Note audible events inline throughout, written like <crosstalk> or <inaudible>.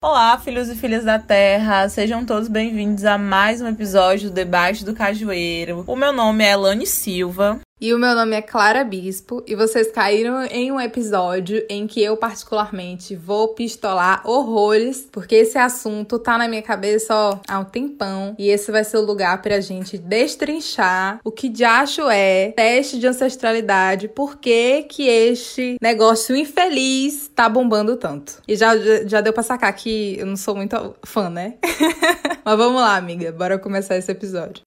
Olá, filhos e filhas da Terra, sejam todos bem-vindos a mais um episódio do Debate do Cajueiro. O meu nome é Elane Silva e o meu nome é Clara Bispo e vocês caíram em um episódio em que eu particularmente vou pistolar horrores, porque esse assunto tá na minha cabeça ó, há um tempão e esse vai ser o lugar pra gente destrinchar o que de acho é teste de ancestralidade, por que que este negócio infeliz tá bombando tanto. E já, já deu pra sacar que eu não sou muito fã, né? <laughs> Mas vamos lá, amiga, bora começar esse episódio.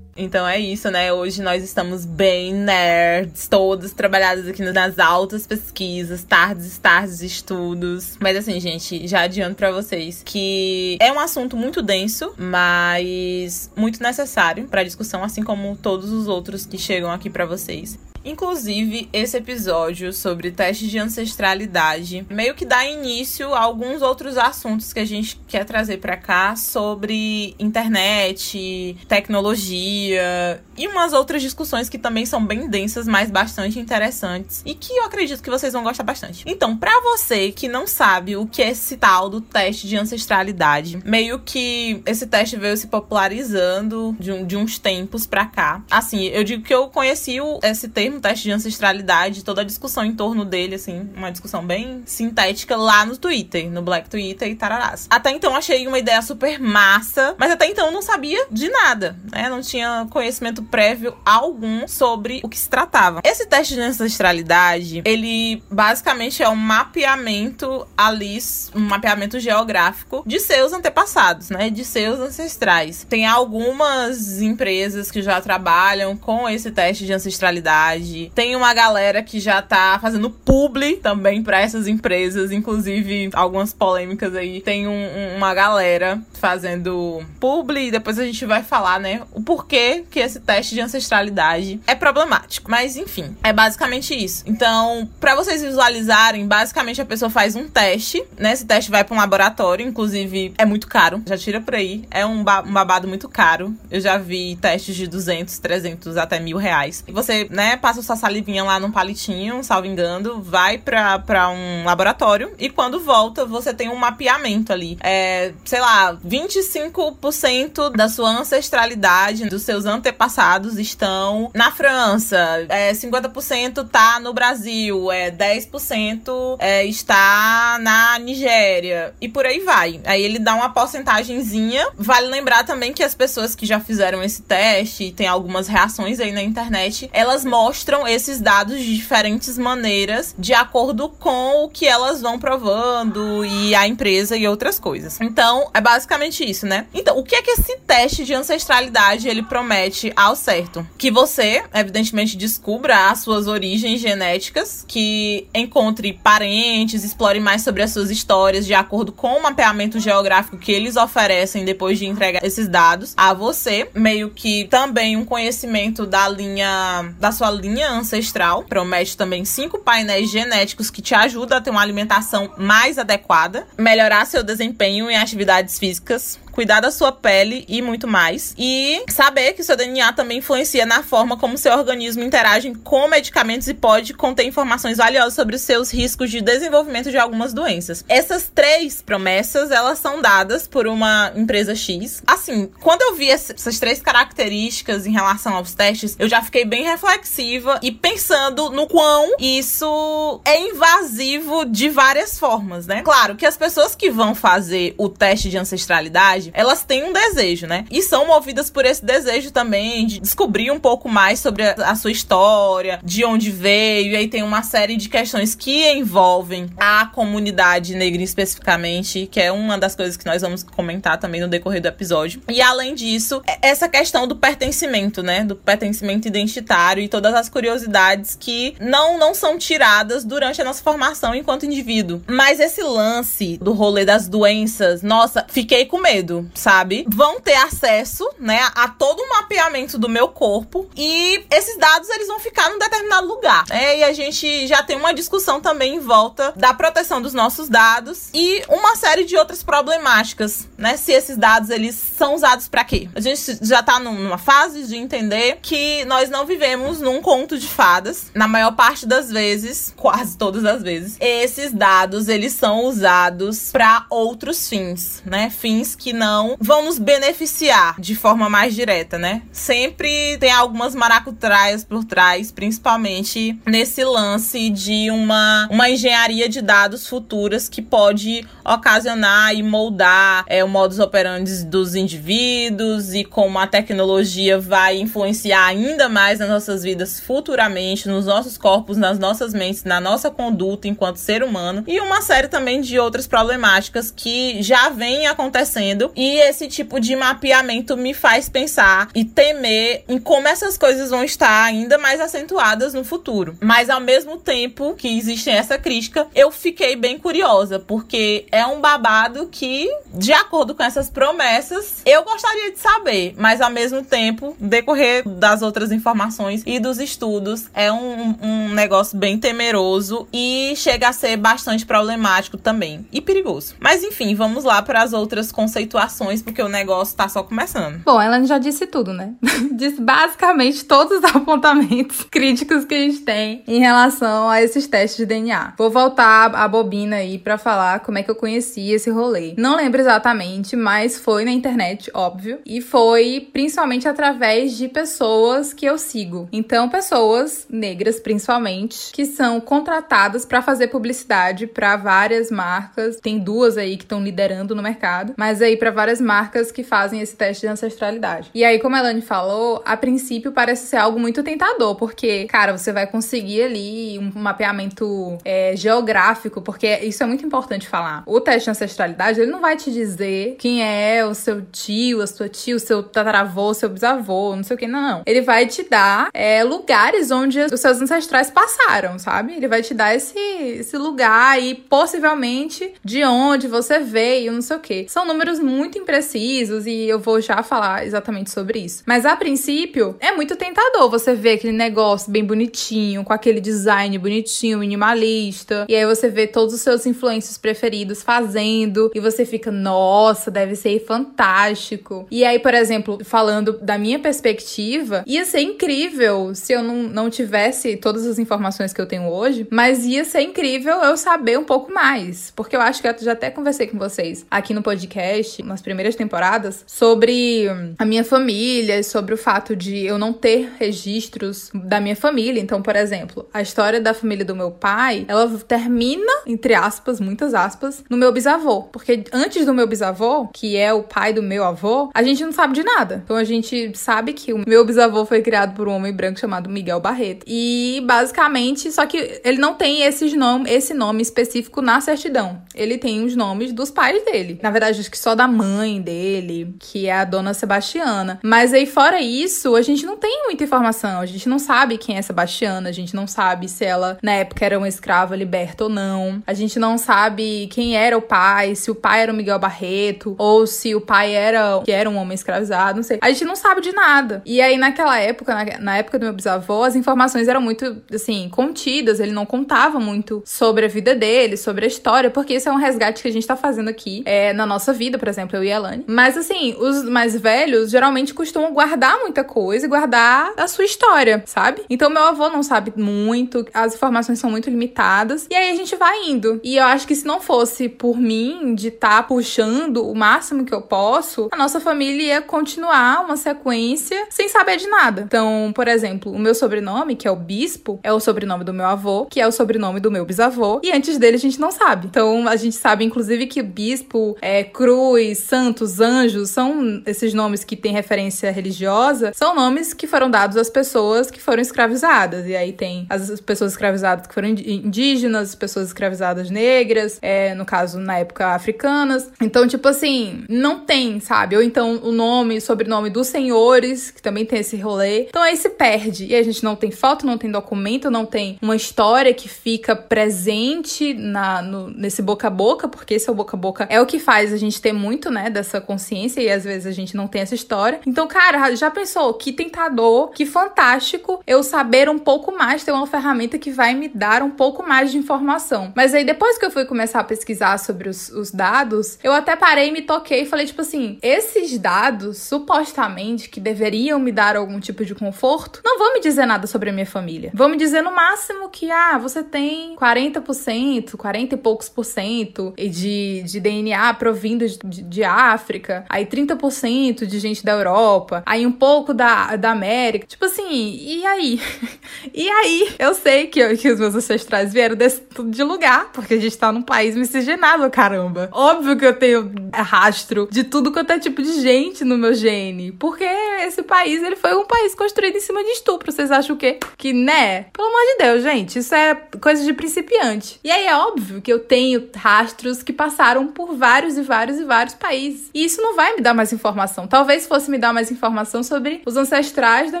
Então é isso, né? Hoje nós estamos bem nerds, todas trabalhadas aqui nas altas pesquisas, tardes, tardes de estudos. Mas assim, gente, já adianto para vocês que é um assunto muito denso, mas muito necessário para discussão, assim como todos os outros que chegam aqui para vocês. Inclusive, esse episódio sobre testes de ancestralidade meio que dá início a alguns outros assuntos que a gente quer trazer para cá sobre internet, tecnologia e umas outras discussões que também são bem densas, mas bastante interessantes e que eu acredito que vocês vão gostar bastante. Então, para você que não sabe o que é esse tal do teste de ancestralidade, meio que esse teste veio se popularizando de, um, de uns tempos pra cá. Assim, eu digo que eu conheci o, esse termo mesmo teste de ancestralidade, toda a discussão em torno dele, assim, uma discussão bem sintética lá no Twitter, no Black Twitter e tararás. Até então achei uma ideia super massa, mas até então não sabia de nada, né? Não tinha conhecimento prévio algum sobre o que se tratava. Esse teste de ancestralidade, ele basicamente é um mapeamento ali, um mapeamento geográfico de seus antepassados, né? De seus ancestrais. Tem algumas empresas que já trabalham com esse teste de ancestralidade tem uma galera que já tá fazendo publi também para essas empresas, inclusive algumas polêmicas aí. Tem um, uma galera fazendo publi e depois a gente vai falar, né, o porquê que esse teste de ancestralidade é problemático. Mas enfim, é basicamente isso. Então, para vocês visualizarem, basicamente a pessoa faz um teste, né? Esse teste vai para um laboratório, inclusive é muito caro. Já tira por aí. É um, ba um babado muito caro. Eu já vi testes de 200, 300 até mil reais. E você, né, passa sua salivinha lá num palitinho, salvo engano, vai pra, um laboratório e quando volta você tem um mapeamento ali. É, sei lá, 25% da sua ancestralidade, dos seus antepassados estão na França, é, 50% tá no Brasil, é, 10% é, está na Nigéria e por aí vai. Aí ele dá uma porcentagemzinha. Vale lembrar também que as pessoas que já fizeram esse teste, tem algumas reações aí na internet, elas mostram mostram esses dados de diferentes maneiras, de acordo com o que elas vão provando e a empresa e outras coisas. Então, é basicamente isso, né? Então, o que é que esse teste de ancestralidade ele promete ao certo? Que você, evidentemente, descubra as suas origens genéticas, que encontre parentes, explore mais sobre as suas histórias de acordo com o mapeamento geográfico que eles oferecem depois de entregar esses dados a você, meio que também um conhecimento da linha da sua linha ancestral. Promete também cinco painéis genéticos que te ajudam a ter uma alimentação mais adequada, melhorar seu desempenho em atividades físicas, cuidar da sua pele e muito mais. E saber que o seu DNA também influencia na forma como seu organismo interage com medicamentos e pode conter informações valiosas sobre os seus riscos de desenvolvimento de algumas doenças. Essas três promessas, elas são dadas por uma empresa X. Assim, quando eu vi essas três características em relação aos testes, eu já fiquei bem reflexiva e pensando no quão isso é invasivo de várias formas, né? Claro que as pessoas que vão fazer o teste de ancestralidade elas têm um desejo, né? E são movidas por esse desejo também de descobrir um pouco mais sobre a, sua história, de onde veio, e aí tem uma série de questões que envolvem a comunidade negra especificamente, que é uma das coisas que nós vamos comentar também no decorrer do episódio. E além disso, é essa questão do pertencimento, né? Do pertencimento identitário e todas as curiosidades que não, não são tiradas durante a nossa formação enquanto indivíduo. Mas esse lance do rolê das doenças, nossa, fiquei com medo sabe, vão ter acesso, né, a todo o mapeamento do meu corpo e esses dados eles vão ficar num determinado lugar. É, e a gente já tem uma discussão também em volta da proteção dos nossos dados e uma série de outras problemáticas, né? Se esses dados eles são usados para quê? A gente já tá numa fase de entender que nós não vivemos num conto de fadas. Na maior parte das vezes, quase todas as vezes, esses dados eles são usados para outros fins, né? Fins que não vão nos beneficiar de forma mais direta, né? Sempre tem algumas maracutraias por trás, principalmente nesse lance de uma, uma engenharia de dados futuras que pode ocasionar e moldar é, o modus operandi dos indivíduos e como a tecnologia vai influenciar ainda mais nas nossas vidas futuramente, nos nossos corpos, nas nossas mentes, na nossa conduta enquanto ser humano e uma série também de outras problemáticas que já vem acontecendo e esse tipo de mapeamento me faz pensar e temer em como essas coisas vão estar ainda mais acentuadas no futuro. Mas ao mesmo tempo que existe essa crítica, eu fiquei bem curiosa, porque é um babado que, de acordo com essas promessas, eu gostaria de saber, mas ao mesmo tempo, decorrer das outras informações e dos estudos, é um, um negócio bem temeroso e chega a ser bastante problemático também e perigoso. Mas enfim, vamos lá para as outras conceituações, porque o negócio tá só começando. Bom, ela já disse tudo, né? <laughs> disse basicamente todos os <laughs> apontamentos críticos que a gente tem em relação a esses testes de DNA. Vou voltar a bobina aí para falar como é que eu conheci esse rolê. Não lembro exatamente, mas foi na internet, óbvio, e foi principalmente através de pessoas que eu sigo. Então, pessoas negras principalmente que são contratadas para fazer publicidade para várias marcas. Tem duas aí que estão liderando no mercado, mas aí para várias marcas que fazem esse teste de ancestralidade. E aí, como a Elane falou, a princípio parece ser algo muito tentador, porque, cara, você vai conseguir ali um mapeamento é, geográfico, porque isso é muito importante falar. O teste de ancestralidade, ele não vai te dizer quem é o seu tio, a sua tia, o seu tataravô, o seu bisavô, não sei o que, não, não. Ele vai te dar é, lugares onde os seus ancestrais passaram, sabe? Ele vai te dar esse, esse lugar e possivelmente de onde você veio, não sei o que. São números muito imprecisos e eu vou já falar exatamente sobre isso. Mas a princípio, é muito tentador você ver aquele negócio bem bonitinho, com aquele design bonitinho, minimalista. E aí você vê todos os seus influencers preferidos fazendo e você fica, nossa, deve ser fantástico. E aí, por exemplo, falando da minha perspectiva, ia ser incrível se eu não, não tivesse todas as informações que eu tenho hoje, mas ia ser incrível eu saber um pouco mais. Porque eu acho que eu já até conversei com vocês aqui no podcast, nas primeiras temporadas, sobre a minha família, sobre o fato de eu não ter registros da minha família. Então, por exemplo, a história da família do meu pai, ela termina, entre aspas, muitas aspas, no meu bisavô. Porque antes do meu bisavô, que é o pai do meu avô, a gente não sabe de nada. Então a gente sabe que o meu bisavô foi criado por um homem branco chamado Miguel Barreto. E basicamente, só que ele não tem esses nome, esse nome específico na certidão. Ele tem os nomes dos pais dele. Na verdade, acho que só da mãe dele, que é a dona Sebastiana. Mas aí, fora isso, a gente não tem muita informação. A gente não sabe quem é Sebastiana, a gente não sabe se ela, na época, era uma escrava liberta ou não. A gente não sabe quem era o pai, se o pai era o Miguel Barreto, ou se o pai era, que era um homem escravizado, não sei. A gente não sabe de nada. E aí, naquela época, na, na época do meu bisavô, as informações eram muito, assim, contidas. Ele não contava muito sobre a vida dele, sobre a história, porque isso é um resgate que a gente tá fazendo aqui é, na nossa vida, por exemplo, eu e a Elane. Mas, assim, os mais velhos geralmente costumam guardar muita coisa e guardar a sua história, sabe? Então, meu avô não sabe muito, as informações são muito limitadas, e aí a gente vai indo. E eu acho que se não fosse por mim de estar tá puxando o máximo que eu posso, a nossa família ia continuar uma sequência sem saber de nada. Então, por exemplo, o meu sobrenome, que é o Bispo, é o sobrenome do meu avô, que é o sobrenome do meu bisavô, e antes dele a gente não sabe. Então, a gente sabe, inclusive, que Bispo, é, Cruz, Santos, Anjos, são esses nomes que têm referência religiosa, são nomes que foram dados às pessoas que foram escravizadas. E aí tem as pessoas escravizadas que foram indígenas, as pessoas escravizadas negras, é, no caso, na época, africanas. Então, tipo assim, não tem, sabe? Ou então o nome, sobrenome dos senhores, que também tem esse rolê. Então aí se perde. E a gente não tem foto, não tem documento, não tem uma história que fica presente na, no, nesse boca a boca, porque esse é o boca a boca, é o que faz a gente ter muito muito, né, dessa consciência e às vezes a gente não tem essa história. Então, cara, já pensou que tentador, que fantástico eu saber um pouco mais, ter uma ferramenta que vai me dar um pouco mais de informação. Mas aí depois que eu fui começar a pesquisar sobre os, os dados, eu até parei, me toquei e falei tipo assim, esses dados supostamente que deveriam me dar algum tipo de conforto, não vão me dizer nada sobre a minha família. Vão me dizer no máximo que ah, você tem 40%, 40 e poucos por cento de, de DNA provindo de, de, de África, aí 30% de gente da Europa, aí um pouco da, da América. Tipo assim, e aí? <laughs> e aí? Eu sei que, que os meus ancestrais vieram desse tudo de lugar, porque a gente tá num país miscigenado, caramba. Óbvio que eu tenho rastro de tudo quanto é tipo de gente no meu gene, porque esse país, ele foi um país construído em cima de estupro. Vocês acham o quê? Que, né? Pelo amor de Deus, gente, isso é coisa de principiante. E aí é óbvio que eu tenho rastros que passaram por vários e vários e vários países. E isso não vai me dar mais informação. Talvez fosse me dar mais informação sobre os ancestrais da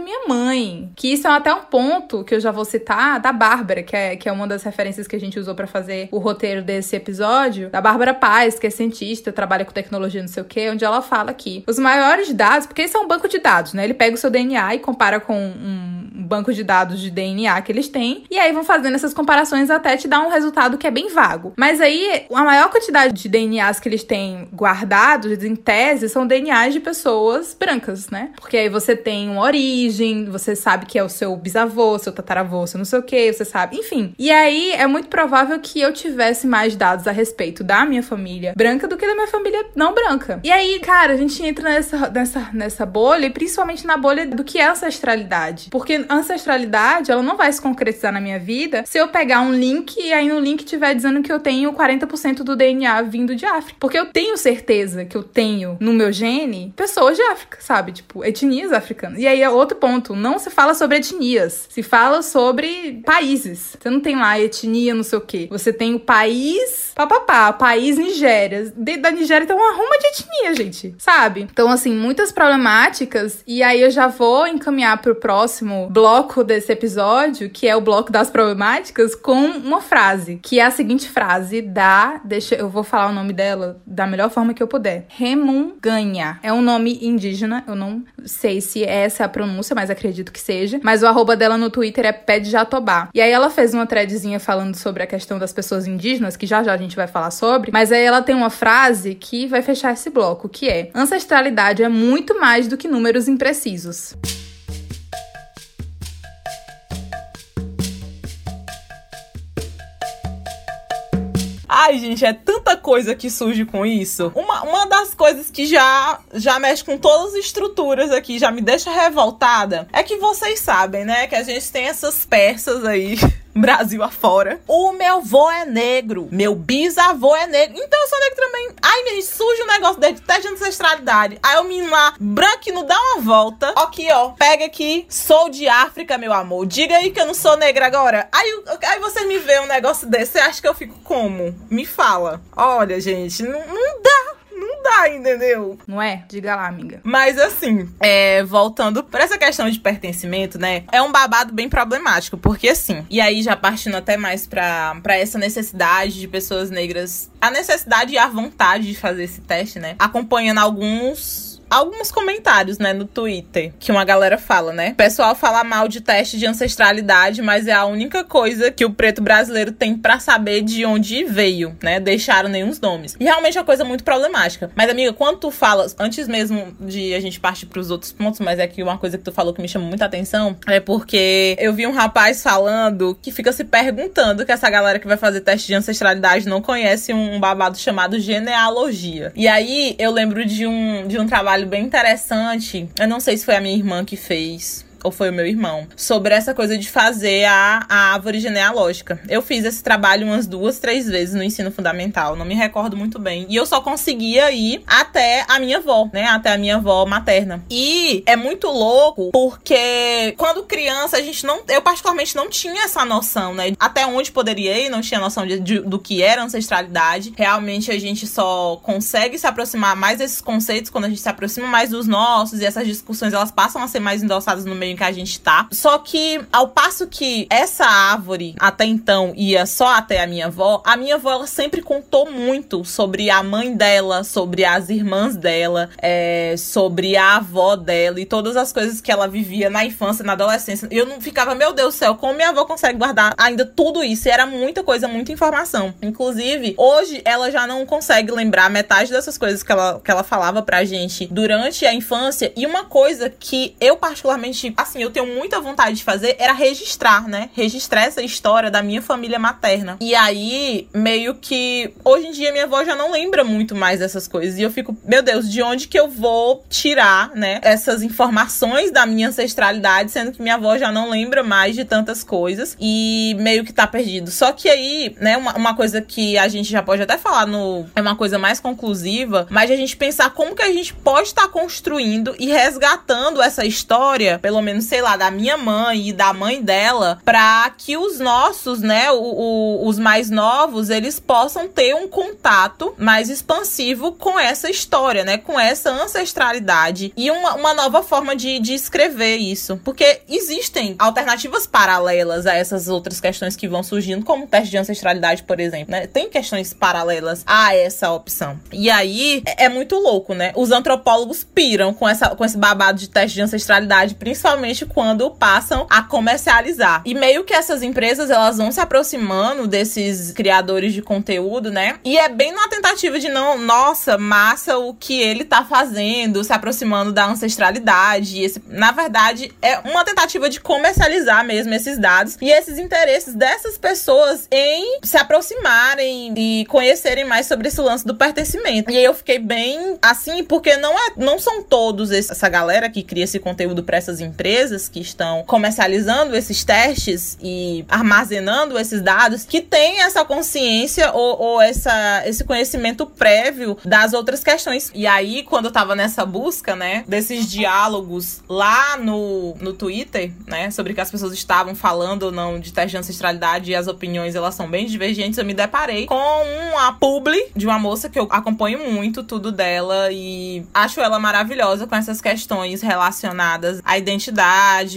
minha mãe. Que isso é até um ponto que eu já vou citar da Bárbara, que é, que é uma das referências que a gente usou para fazer o roteiro desse episódio. Da Bárbara Paz, que é cientista, trabalha com tecnologia, não sei o quê, onde ela fala que os maiores dados, porque isso é um banco de dados, né? Ele pega o seu DNA e compara com um banco de dados de DNA que eles têm, e aí vão fazendo essas comparações até te dar um resultado que é bem vago. Mas aí, a maior quantidade de DNAs que eles têm guardados, em tese, são DNAs de pessoas brancas, né? Porque aí você tem uma origem, você sabe que é o seu bisavô, seu tataravô, seu não sei o que, você sabe, enfim. E aí é muito provável que eu tivesse mais dados a respeito da minha família branca do que da minha família não branca. E aí, cara, a gente entra nessa, nessa, nessa bolha, e principalmente na bolha do que é ancestralidade. Porque ancestralidade, ela não vai se concretizar na minha vida se eu pegar um link e aí no link tiver dizendo que eu tenho 40% do DNA vindo de África. Porque eu tenho certeza que eu tenho no meu gene pessoas de África, sabe? Tipo, etnias africanas. E aí é outro ponto. Não se fala sobre etnias. Se fala sobre países. Você não tem lá etnia, não sei o quê. Você tem o país, papapá, país Nigéria. Dentro da Nigéria tem uma ruma de etnia, gente. Sabe? Então, assim, muitas problemáticas. E aí eu já vou encaminhar pro próximo bloco desse episódio, que é o bloco das problemáticas, com uma frase, que é a seguinte frase da. Deixa eu vou falar o nome dela da melhor forma que eu puder. Remunganha. É um nome indígena, eu não sei se essa é a pronúncia, mas acredito que seja. Mas o arroba dela no Twitter é Pé de Jatobá. E aí ela fez uma threadzinha falando sobre a questão das pessoas indígenas, que já já a gente vai falar sobre. Mas aí ela tem uma frase que vai fechar esse bloco, que é: Ancestralidade é muito mais do que números imprecisos. Ai, gente, é tanta coisa que surge com isso. Uma, uma das coisas que já, já mexe com todas as estruturas aqui, já me deixa revoltada, é que vocês sabem, né? Que a gente tem essas peças aí <laughs> Brasil afora. O meu avô é negro. Meu bisavô é negro. Então eu sou negro também. Ai, me surge um negócio de teste de ancestralidade. Aí o menino lá, branquinho, dá uma volta. Aqui, ó. Pega aqui. Sou de África, meu amor. Diga aí que eu não sou negra agora. Aí, aí você me vê um negócio desse. Você acha que eu fico como? Me fala. Olha, gente, não, não dá não dá, entendeu? Não é? Diga lá, amiga. Mas assim, é, voltando para essa questão de pertencimento, né? É um babado bem problemático, porque assim, e aí já partindo até mais pra, pra essa necessidade de pessoas negras, a necessidade e a vontade de fazer esse teste, né? Acompanhando alguns alguns comentários, né, no Twitter, que uma galera fala, né? O pessoal fala mal de teste de ancestralidade, mas é a única coisa que o preto brasileiro tem para saber de onde veio, né? Deixaram nenhum nomes. E realmente é uma coisa muito problemática. Mas, amiga, quando tu falas, antes mesmo de a gente partir pros outros pontos, mas é que uma coisa que tu falou que me chamou muita atenção é porque eu vi um rapaz falando que fica se perguntando que essa galera que vai fazer teste de ancestralidade não conhece um babado chamado genealogia. E aí eu lembro de um, de um trabalho trabalho bem interessante. Eu não sei se foi a minha irmã que fez ou foi o meu irmão, sobre essa coisa de fazer a, a árvore genealógica. Eu fiz esse trabalho umas duas, três vezes no ensino fundamental, não me recordo muito bem. E eu só conseguia ir até a minha avó, né? Até a minha avó materna. E é muito louco porque quando criança a gente não. Eu, particularmente, não tinha essa noção, né? Até onde poderia ir, não tinha noção de, de, do que era ancestralidade. Realmente a gente só consegue se aproximar mais desses conceitos quando a gente se aproxima mais dos nossos e essas discussões elas passam a ser mais endossadas no meio caminho que a gente tá. Só que, ao passo que essa árvore até então ia só até a minha avó, a minha avó ela sempre contou muito sobre a mãe dela, sobre as irmãs dela, é, sobre a avó dela e todas as coisas que ela vivia na infância, na adolescência. Eu não ficava, meu Deus do céu, como minha avó consegue guardar ainda tudo isso? E era muita coisa, muita informação. Inclusive, hoje ela já não consegue lembrar metade dessas coisas que ela, que ela falava pra gente durante a infância. E uma coisa que eu, particularmente, assim, eu tenho muita vontade de fazer era registrar, né? Registrar essa história da minha família materna. E aí, meio que hoje em dia minha avó já não lembra muito mais dessas coisas. E eu fico, meu Deus, de onde que eu vou tirar, né? Essas informações da minha ancestralidade, sendo que minha avó já não lembra mais de tantas coisas e meio que tá perdido. Só que aí, né, uma, uma coisa que a gente já pode até falar no. É uma coisa mais conclusiva, mas a gente pensar como que a gente pode estar tá construindo e resgatando essa história, pelo menos, sei lá, da minha mãe e da mãe dela, para que os nossos, né, o, o, os mais novos, eles possam ter um contato mais expansivo com essa história, né, com essa ancestralidade e uma, uma nova forma de, de escrever isso. Porque existem alternativas paralelas a essas outras questões que vão surgindo, como o teste de ancestralidade, por exemplo, né? Tem questões paralelas a essa opção. E aí é, é muito louco, né? Os antropólogos piram com, essa, com esse babado de teste de ancestralidade, principalmente quando passam a comercializar. E meio que essas empresas elas vão se aproximando desses criadores de conteúdo, né? E é bem na tentativa de não, nossa, massa o que ele tá fazendo, se aproximando da ancestralidade. Esse, na verdade, é uma tentativa de comercializar mesmo esses dados e esses interesses dessas pessoas em se aproximarem e conhecerem mais sobre esse lance do pertencimento. E aí eu fiquei bem assim, porque não é, não são todos esse, essa galera que cria esse conteúdo para essas empresas que estão comercializando esses testes e armazenando esses dados que tem essa consciência ou, ou essa, esse conhecimento prévio das outras questões. E aí, quando eu tava nessa busca, né, desses diálogos lá no, no Twitter, né, sobre que as pessoas estavam falando ou não de teste de ancestralidade e as opiniões elas são bem divergentes, eu me deparei com uma publi de uma moça que eu acompanho muito tudo dela e acho ela maravilhosa com essas questões relacionadas à identidade,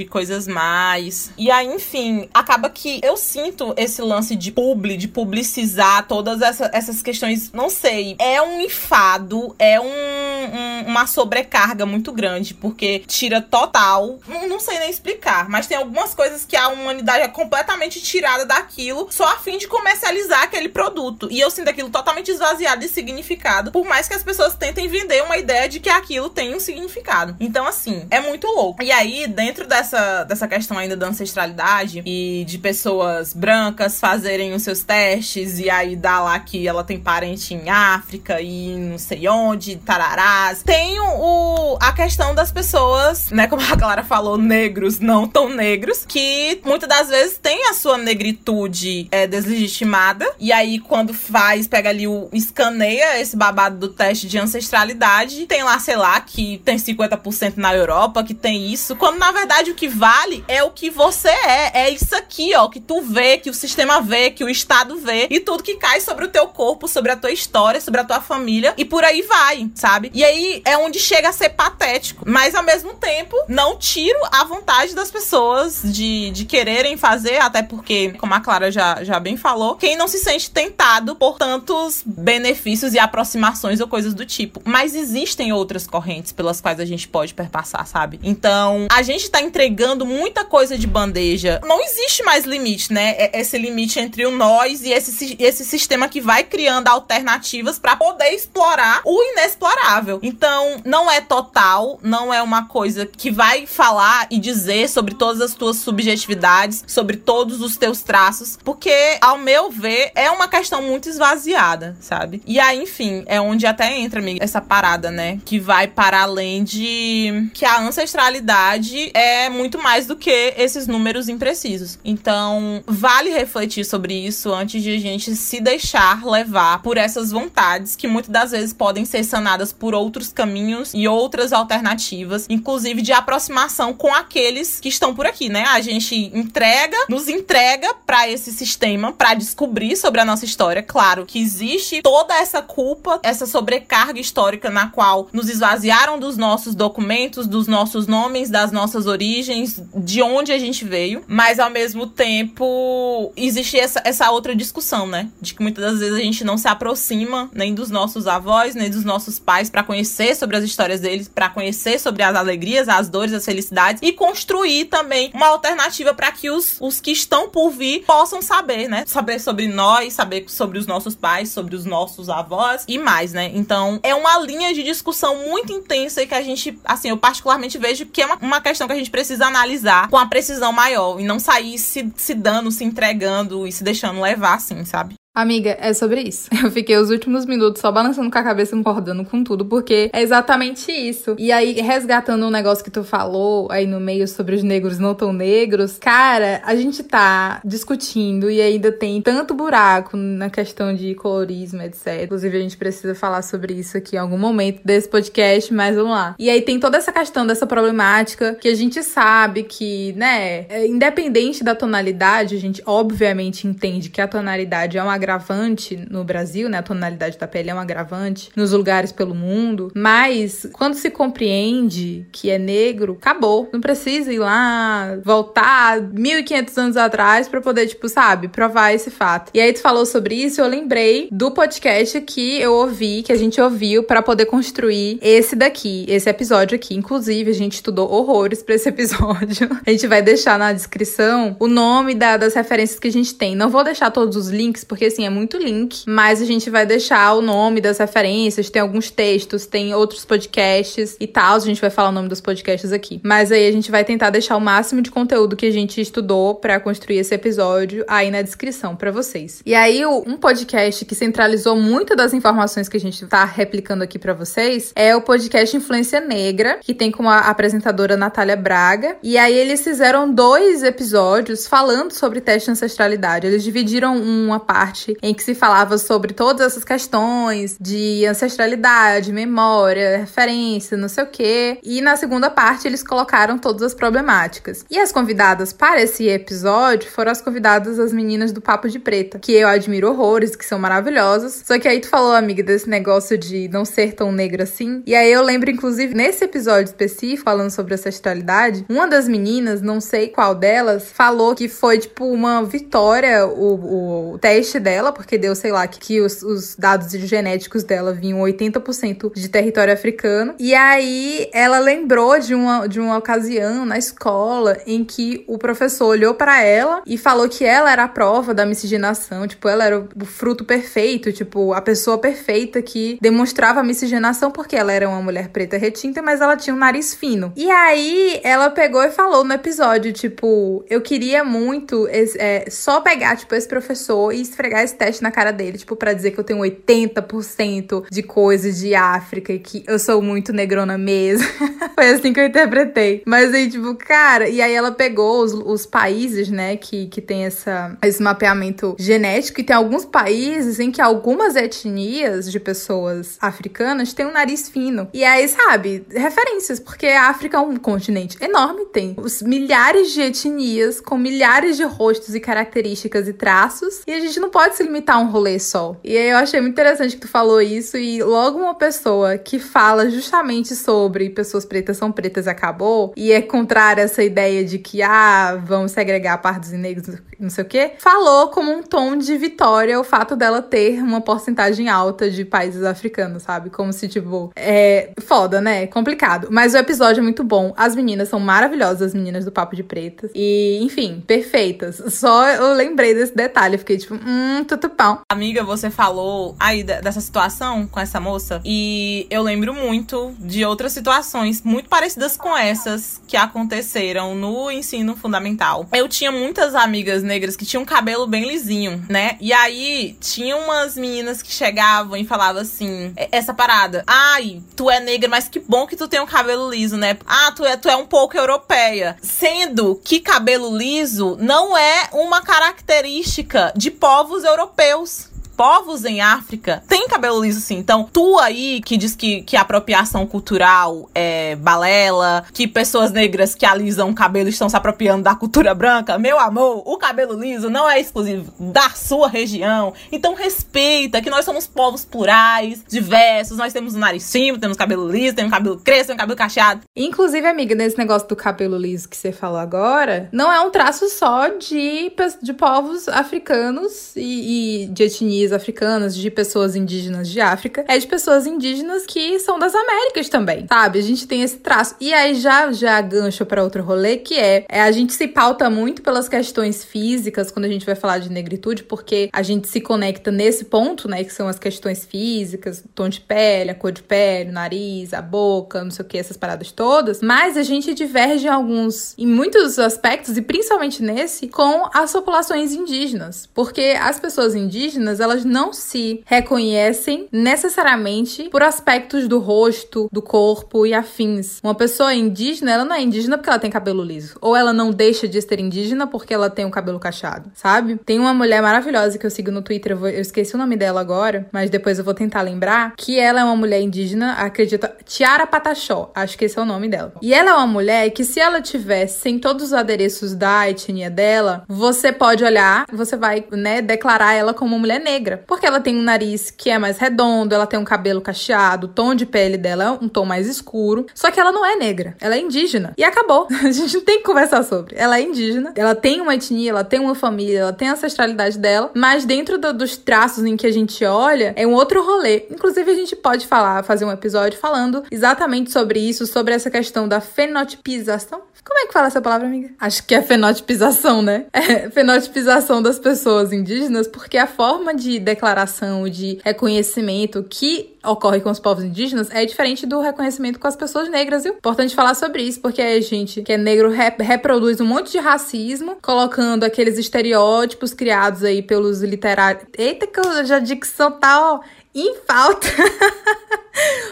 coisas mais. E aí, enfim, acaba que eu sinto esse lance de publi, de publicizar todas essa, essas questões, não sei, é um enfado, é um, um, uma sobrecarga muito grande, porque tira total, não, não sei nem explicar, mas tem algumas coisas que a humanidade é completamente tirada daquilo só a fim de comercializar aquele produto. E eu sinto aquilo totalmente esvaziado de significado, por mais que as pessoas tentem vender uma ideia de que aquilo tem um significado. Então, assim, é muito louco. E aí, dentro dessa, dessa questão ainda da ancestralidade e de pessoas brancas fazerem os seus testes e aí dá lá que ela tem parente em África e não sei onde, tararás. Tem o, a questão das pessoas, né, como a Clara falou, negros não tão negros, que muitas das vezes tem a sua negritude é, deslegitimada. E aí, quando faz, pega ali o. escaneia esse babado do teste de ancestralidade, tem lá, sei lá, que tem 50% na Europa, que tem isso. Quando na verdade o que vale é o que você é. É isso aqui, ó, que tu vê, que o sistema vê, que o Estado vê. E tudo que cai sobre o teu corpo, sobre a tua história, sobre a tua família. E por aí vai, sabe? E aí é onde chega a ser patético. Mas ao mesmo tempo, não tiro a vontade das pessoas de, de quererem fazer, até porque, como a Clara já, já bem falou, quem não se sente tentado por tantos benefícios e aproximações ou coisas do tipo. Mas existem outras correntes pelas quais a gente pode perpassar, sabe? Então, a gente tá entregando muita coisa de bandeja. Não existe mais limite, né? É, esse limite entre o nós e esse, esse sistema que vai criando alternativas para poder explorar o inexplorável. Então, não é total, não é uma coisa que vai falar e dizer sobre todas as tuas subjetividades, sobre todos os teus traços, porque, ao meu ver, é uma questão muito esvaziada, sabe? E aí, enfim, é onde até entra, amiga, essa parada, né? Que vai para além de que a ancestralidade é muito mais do que esses números imprecisos. Então, vale refletir sobre isso antes de a gente se deixar levar por essas vontades que muitas das vezes podem ser sanadas por outros caminhos e outras alternativas, inclusive de aproximação com aqueles que estão por aqui, né? A gente entrega, nos entrega para esse sistema para descobrir sobre a nossa história. Claro que existe toda essa culpa, essa sobrecarga histórica na qual nos esvaziaram dos nossos documentos, dos nossos nomes, das nossas nossas origens, de onde a gente veio, mas ao mesmo tempo existe essa, essa outra discussão, né? De que muitas das vezes a gente não se aproxima nem dos nossos avós, nem dos nossos pais para conhecer sobre as histórias deles, para conhecer sobre as alegrias, as dores, as felicidades e construir também uma alternativa para que os, os que estão por vir possam saber, né? Saber sobre nós, saber sobre os nossos pais, sobre os nossos avós e mais, né? Então é uma linha de discussão muito intensa e que a gente, assim, eu particularmente vejo que é uma, uma questão que a gente precisa analisar com a precisão maior e não sair se, se dando, se entregando e se deixando levar, assim, sabe? Amiga, é sobre isso. <laughs> Eu fiquei os últimos minutos só balançando com a cabeça, concordando com tudo, porque é exatamente isso. E aí, resgatando um negócio que tu falou aí no meio sobre os negros não tão negros, cara, a gente tá discutindo e ainda tem tanto buraco na questão de colorismo, etc. Inclusive, a gente precisa falar sobre isso aqui em algum momento desse podcast, mas vamos lá. E aí tem toda essa questão dessa problemática que a gente sabe que, né, é, independente da tonalidade, a gente obviamente entende que a tonalidade é uma agravante no Brasil, né? A tonalidade da pele é um agravante nos lugares pelo mundo, mas quando se compreende que é negro, acabou. Não precisa ir lá voltar 1500 anos atrás para poder, tipo, sabe, provar esse fato. E aí tu falou sobre isso, eu lembrei do podcast que eu ouvi, que a gente ouviu para poder construir esse daqui, esse episódio aqui. Inclusive, a gente estudou horrores para esse <laughs> episódio. A gente vai deixar na descrição o nome da, das referências que a gente tem. Não vou deixar todos os links, porque assim, é muito link, mas a gente vai deixar o nome das referências, tem alguns textos, tem outros podcasts e tal, a gente vai falar o nome dos podcasts aqui. Mas aí a gente vai tentar deixar o máximo de conteúdo que a gente estudou para construir esse episódio aí na descrição para vocês. E aí um podcast que centralizou muito das informações que a gente tá replicando aqui para vocês é o podcast Influência Negra, que tem como apresentadora Natália Braga. E aí eles fizeram dois episódios falando sobre teste de ancestralidade. Eles dividiram uma parte em que se falava sobre todas essas questões de ancestralidade, memória, referência, não sei o quê. E na segunda parte eles colocaram todas as problemáticas. E as convidadas para esse episódio foram as convidadas as meninas do Papo de Preta, que eu admiro horrores, que são maravilhosas. Só que aí tu falou, amiga, desse negócio de não ser tão negra assim. E aí eu lembro, inclusive, nesse episódio específico, falando sobre ancestralidade, uma das meninas, não sei qual delas, falou que foi, tipo, uma vitória o, o teste dela porque deu, sei lá, que, que os, os dados genéticos dela vinham 80% de território africano. E aí ela lembrou de uma, de uma ocasião na escola em que o professor olhou para ela e falou que ela era a prova da miscigenação, tipo, ela era o fruto perfeito, tipo, a pessoa perfeita que demonstrava a miscigenação porque ela era uma mulher preta retinta, mas ela tinha um nariz fino. E aí ela pegou e falou no episódio, tipo, eu queria muito é, só pegar, tipo, esse professor e esfregar esse teste na cara dele, tipo, para dizer que eu tenho 80% de coisas de África e que eu sou muito negrona mesmo. <laughs> Foi assim que eu interpretei. Mas aí, tipo, cara, e aí ela pegou os, os países, né, que, que tem essa, esse mapeamento genético, e tem alguns países em que algumas etnias de pessoas africanas têm um nariz fino. E aí, sabe, referências, porque a África é um continente enorme, tem os milhares de etnias com milhares de rostos e características e traços, e a gente não pode se limitar a um rolê só. E aí eu achei muito interessante que tu falou isso e logo uma pessoa que fala justamente sobre pessoas pretas são pretas acabou e é contrária a essa ideia de que ah, vamos segregar pardos e negros, não sei o quê, falou como um tom de vitória o fato dela ter uma porcentagem alta de países africanos, sabe? Como se tipo, é foda, né? Complicado. Mas o episódio é muito bom. As meninas são maravilhosas, as meninas do Papo de Pretas. E, enfim, perfeitas. Só eu lembrei desse detalhe, fiquei tipo, hum, tutupão. Amiga, você falou aí dessa situação com essa moça e eu lembro muito de outras situações muito parecidas com essas que aconteceram no ensino fundamental. Eu tinha muitas amigas negras que tinham cabelo bem lisinho, né? E aí tinha umas meninas que chegavam e falavam assim: essa parada, ai, tu é negra, mas que bom que tu tem um cabelo liso, né? Ah, tu é, tu é um pouco europeia. Sendo que cabelo liso não é uma característica de povos europeus povos em África têm cabelo liso sim. Então, tu aí que diz que, que apropriação cultural é balela, que pessoas negras que alisam o cabelo estão se apropriando da cultura branca, meu amor, o cabelo liso não é exclusivo da sua região. Então, respeita que nós somos povos plurais, diversos, nós temos o nariz cima, temos cabelo liso, temos cabelo crespo, temos cabelo cacheado. Inclusive, amiga, nesse negócio do cabelo liso que você falou agora, não é um traço só de, de povos africanos e, e de etnias africanas, de pessoas indígenas de África, é de pessoas indígenas que são das Américas também, sabe? A gente tem esse traço. E aí já já gancho para outro rolê que é, é a gente se pauta muito pelas questões físicas quando a gente vai falar de negritude, porque a gente se conecta nesse ponto, né, que são as questões físicas, tom de pele, a cor de pele, o nariz, a boca, não sei o que, essas paradas todas, mas a gente diverge em alguns, em muitos aspectos, e principalmente nesse, com as populações indígenas. Porque as pessoas indígenas, elas não se reconhecem necessariamente por aspectos do rosto, do corpo e afins. Uma pessoa indígena, ela não é indígena porque ela tem cabelo liso. Ou ela não deixa de ser indígena porque ela tem o um cabelo cacheado, sabe? Tem uma mulher maravilhosa que eu sigo no Twitter, eu, vou, eu esqueci o nome dela agora, mas depois eu vou tentar lembrar, que ela é uma mulher indígena, acredita, Tiara Patachó, acho que esse é o nome dela. E ela é uma mulher que se ela tivesse sem todos os adereços da etnia dela, você pode olhar, você vai, né, declarar ela como uma mulher negra, porque ela tem um nariz que é mais redondo, ela tem um cabelo cacheado, o tom de pele dela é um tom mais escuro, só que ela não é negra, ela é indígena. E acabou. <laughs> A gente não tem que conversar sobre. Ela é indígena, ela tem uma etnia, ela tem uma família, ela tem a ancestralidade dela, mas dentro do, dos traços em que a gente olha, é um outro rolê. Inclusive, a gente pode falar, fazer um episódio falando exatamente sobre isso, sobre essa questão da fenotipização. Como é que fala essa palavra, amiga? Acho que é fenotipização, né? <laughs> É, fenotipização das pessoas indígenas, porque a forma de declaração, de reconhecimento que ocorre com os povos indígenas é diferente do reconhecimento com as pessoas negras, viu? Importante falar sobre isso, porque a gente que é negro rep reproduz um monte de racismo, colocando aqueles estereótipos criados aí pelos literários. Eita, que a dicção tá, ó, em falta. <laughs>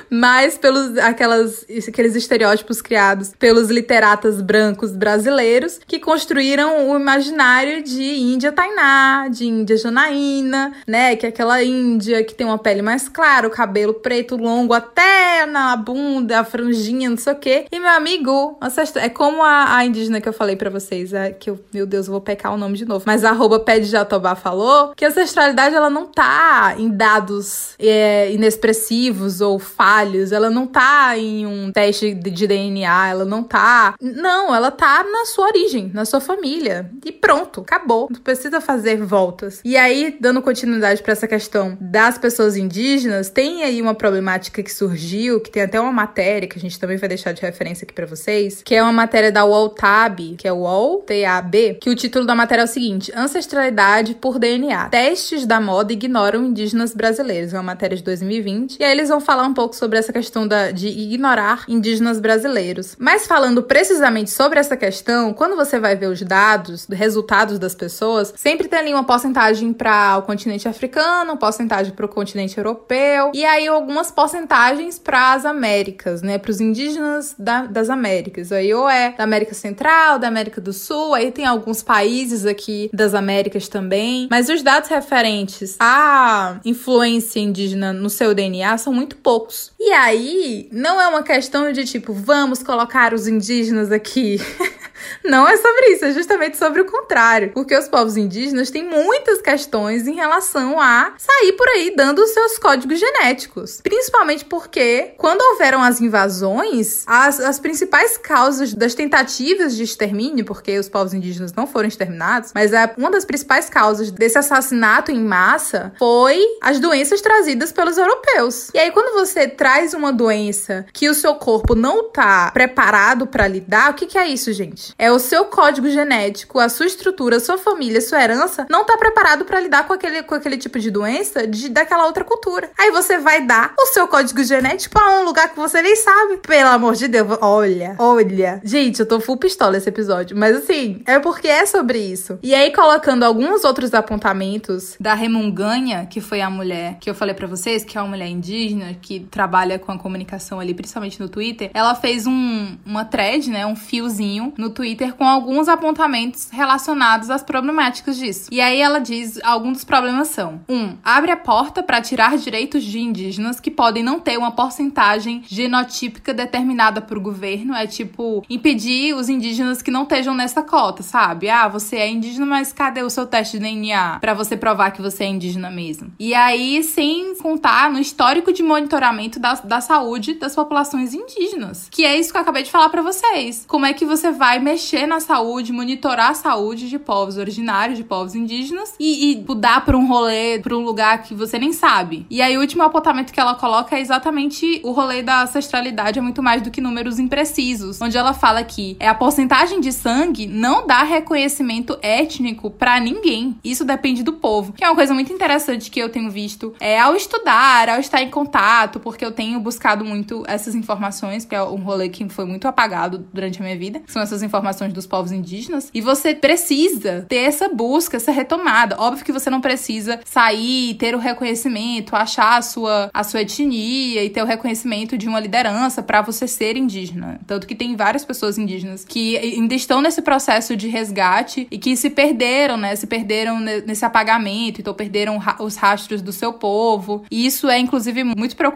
mas pelos aquelas, aqueles estereótipos criados pelos literatas brancos brasileiros que construíram o imaginário de Índia Tainá, de Índia Janaína, né? Que é aquela Índia que tem uma pele mais clara, o cabelo preto longo até na bunda, a franjinha, não sei o quê. E meu amigo, é como a, a indígena que eu falei para vocês, é, que eu, meu Deus, eu vou pecar o nome de novo, mas arroba Pé de Jatobá falou que a ancestralidade ela não tá em dados é, inexpressivos ou falhos, ela não tá em um teste de DNA, ela não tá. Não, ela tá na sua origem, na sua família. E pronto, acabou. Não precisa fazer voltas. E aí, dando continuidade para essa questão das pessoas indígenas, tem aí uma problemática que surgiu, que tem até uma matéria que a gente também vai deixar de referência aqui para vocês, que é uma matéria da UOL-TAB, que é UOL, T-A-B, que o título da matéria é o seguinte: Ancestralidade por DNA. Testes da moda ignoram indígenas brasileiros. É uma matéria de 2020. E aí eles vão falar um pouco sobre essa questão da, de ignorar indígenas brasileiros. Mas falando precisamente sobre essa questão, quando você vai ver os dados, resultados das pessoas, sempre tem ali uma porcentagem para o continente africano, porcentagem para o continente europeu, e aí algumas porcentagens para as Américas, né? Para os indígenas da, das Américas. Aí ou é da América Central, da América do Sul, aí tem alguns países aqui das Américas também. Mas os dados referentes à influência indígena no seu DNA são muito poucos. E aí, não é uma questão de tipo, vamos colocar os indígenas aqui. <laughs> Não é sobre isso, é justamente sobre o contrário. Porque os povos indígenas têm muitas questões em relação a sair por aí dando os seus códigos genéticos. Principalmente porque, quando houveram as invasões, as, as principais causas das tentativas de extermínio, porque os povos indígenas não foram exterminados, mas é uma das principais causas desse assassinato em massa foi as doenças trazidas pelos europeus. E aí, quando você traz uma doença que o seu corpo não tá preparado para lidar, o que, que é isso, gente? É o seu código genético, a sua estrutura, a sua família, a sua herança não tá preparado para lidar com aquele, com aquele tipo de doença de, daquela outra cultura. Aí você vai dar o seu código genético para um lugar que você nem sabe. Pelo amor de Deus, olha, olha. Gente, eu tô full pistola esse episódio, mas assim, é porque é sobre isso. E aí colocando alguns outros apontamentos da Remunganha, que foi a mulher que eu falei para vocês, que é uma mulher indígena que trabalha com a comunicação ali, principalmente no Twitter, ela fez um, uma thread, né, um fiozinho no Twitter Twitter com alguns apontamentos relacionados às problemáticas disso. E aí ela diz alguns dos problemas são: um, abre a porta para tirar direitos de indígenas que podem não ter uma porcentagem genotípica determinada por governo, é tipo impedir os indígenas que não estejam nessa cota, sabe? Ah, você é indígena, mas cadê o seu teste de DNA para você provar que você é indígena mesmo? E aí, sem contar no histórico de monitoramento da, da saúde das populações indígenas, que é isso que eu acabei de falar para vocês. Como é que você vai mexer na saúde, monitorar a saúde de povos originários, de povos indígenas e, e mudar para um rolê, para um lugar que você nem sabe? E aí, o último apontamento que ela coloca é exatamente o rolê da ancestralidade é muito mais do que números imprecisos, onde ela fala que é a porcentagem de sangue não dá reconhecimento étnico para ninguém. Isso depende do povo, que é uma coisa muito interessante que eu tenho visto é ao estudar, ao estar em contato, porque eu tenho buscado muito essas informações, que é um rolê que foi muito apagado durante a minha vida, são essas informações dos povos indígenas, e você precisa ter essa busca, essa retomada. Óbvio que você não precisa sair, ter o reconhecimento, achar a sua, a sua etnia e ter o reconhecimento de uma liderança para você ser indígena. Tanto que tem várias pessoas indígenas que ainda estão nesse processo de resgate e que se perderam, né? Se perderam nesse apagamento, então perderam os rastros do seu povo. E isso é, inclusive, muito preocupante.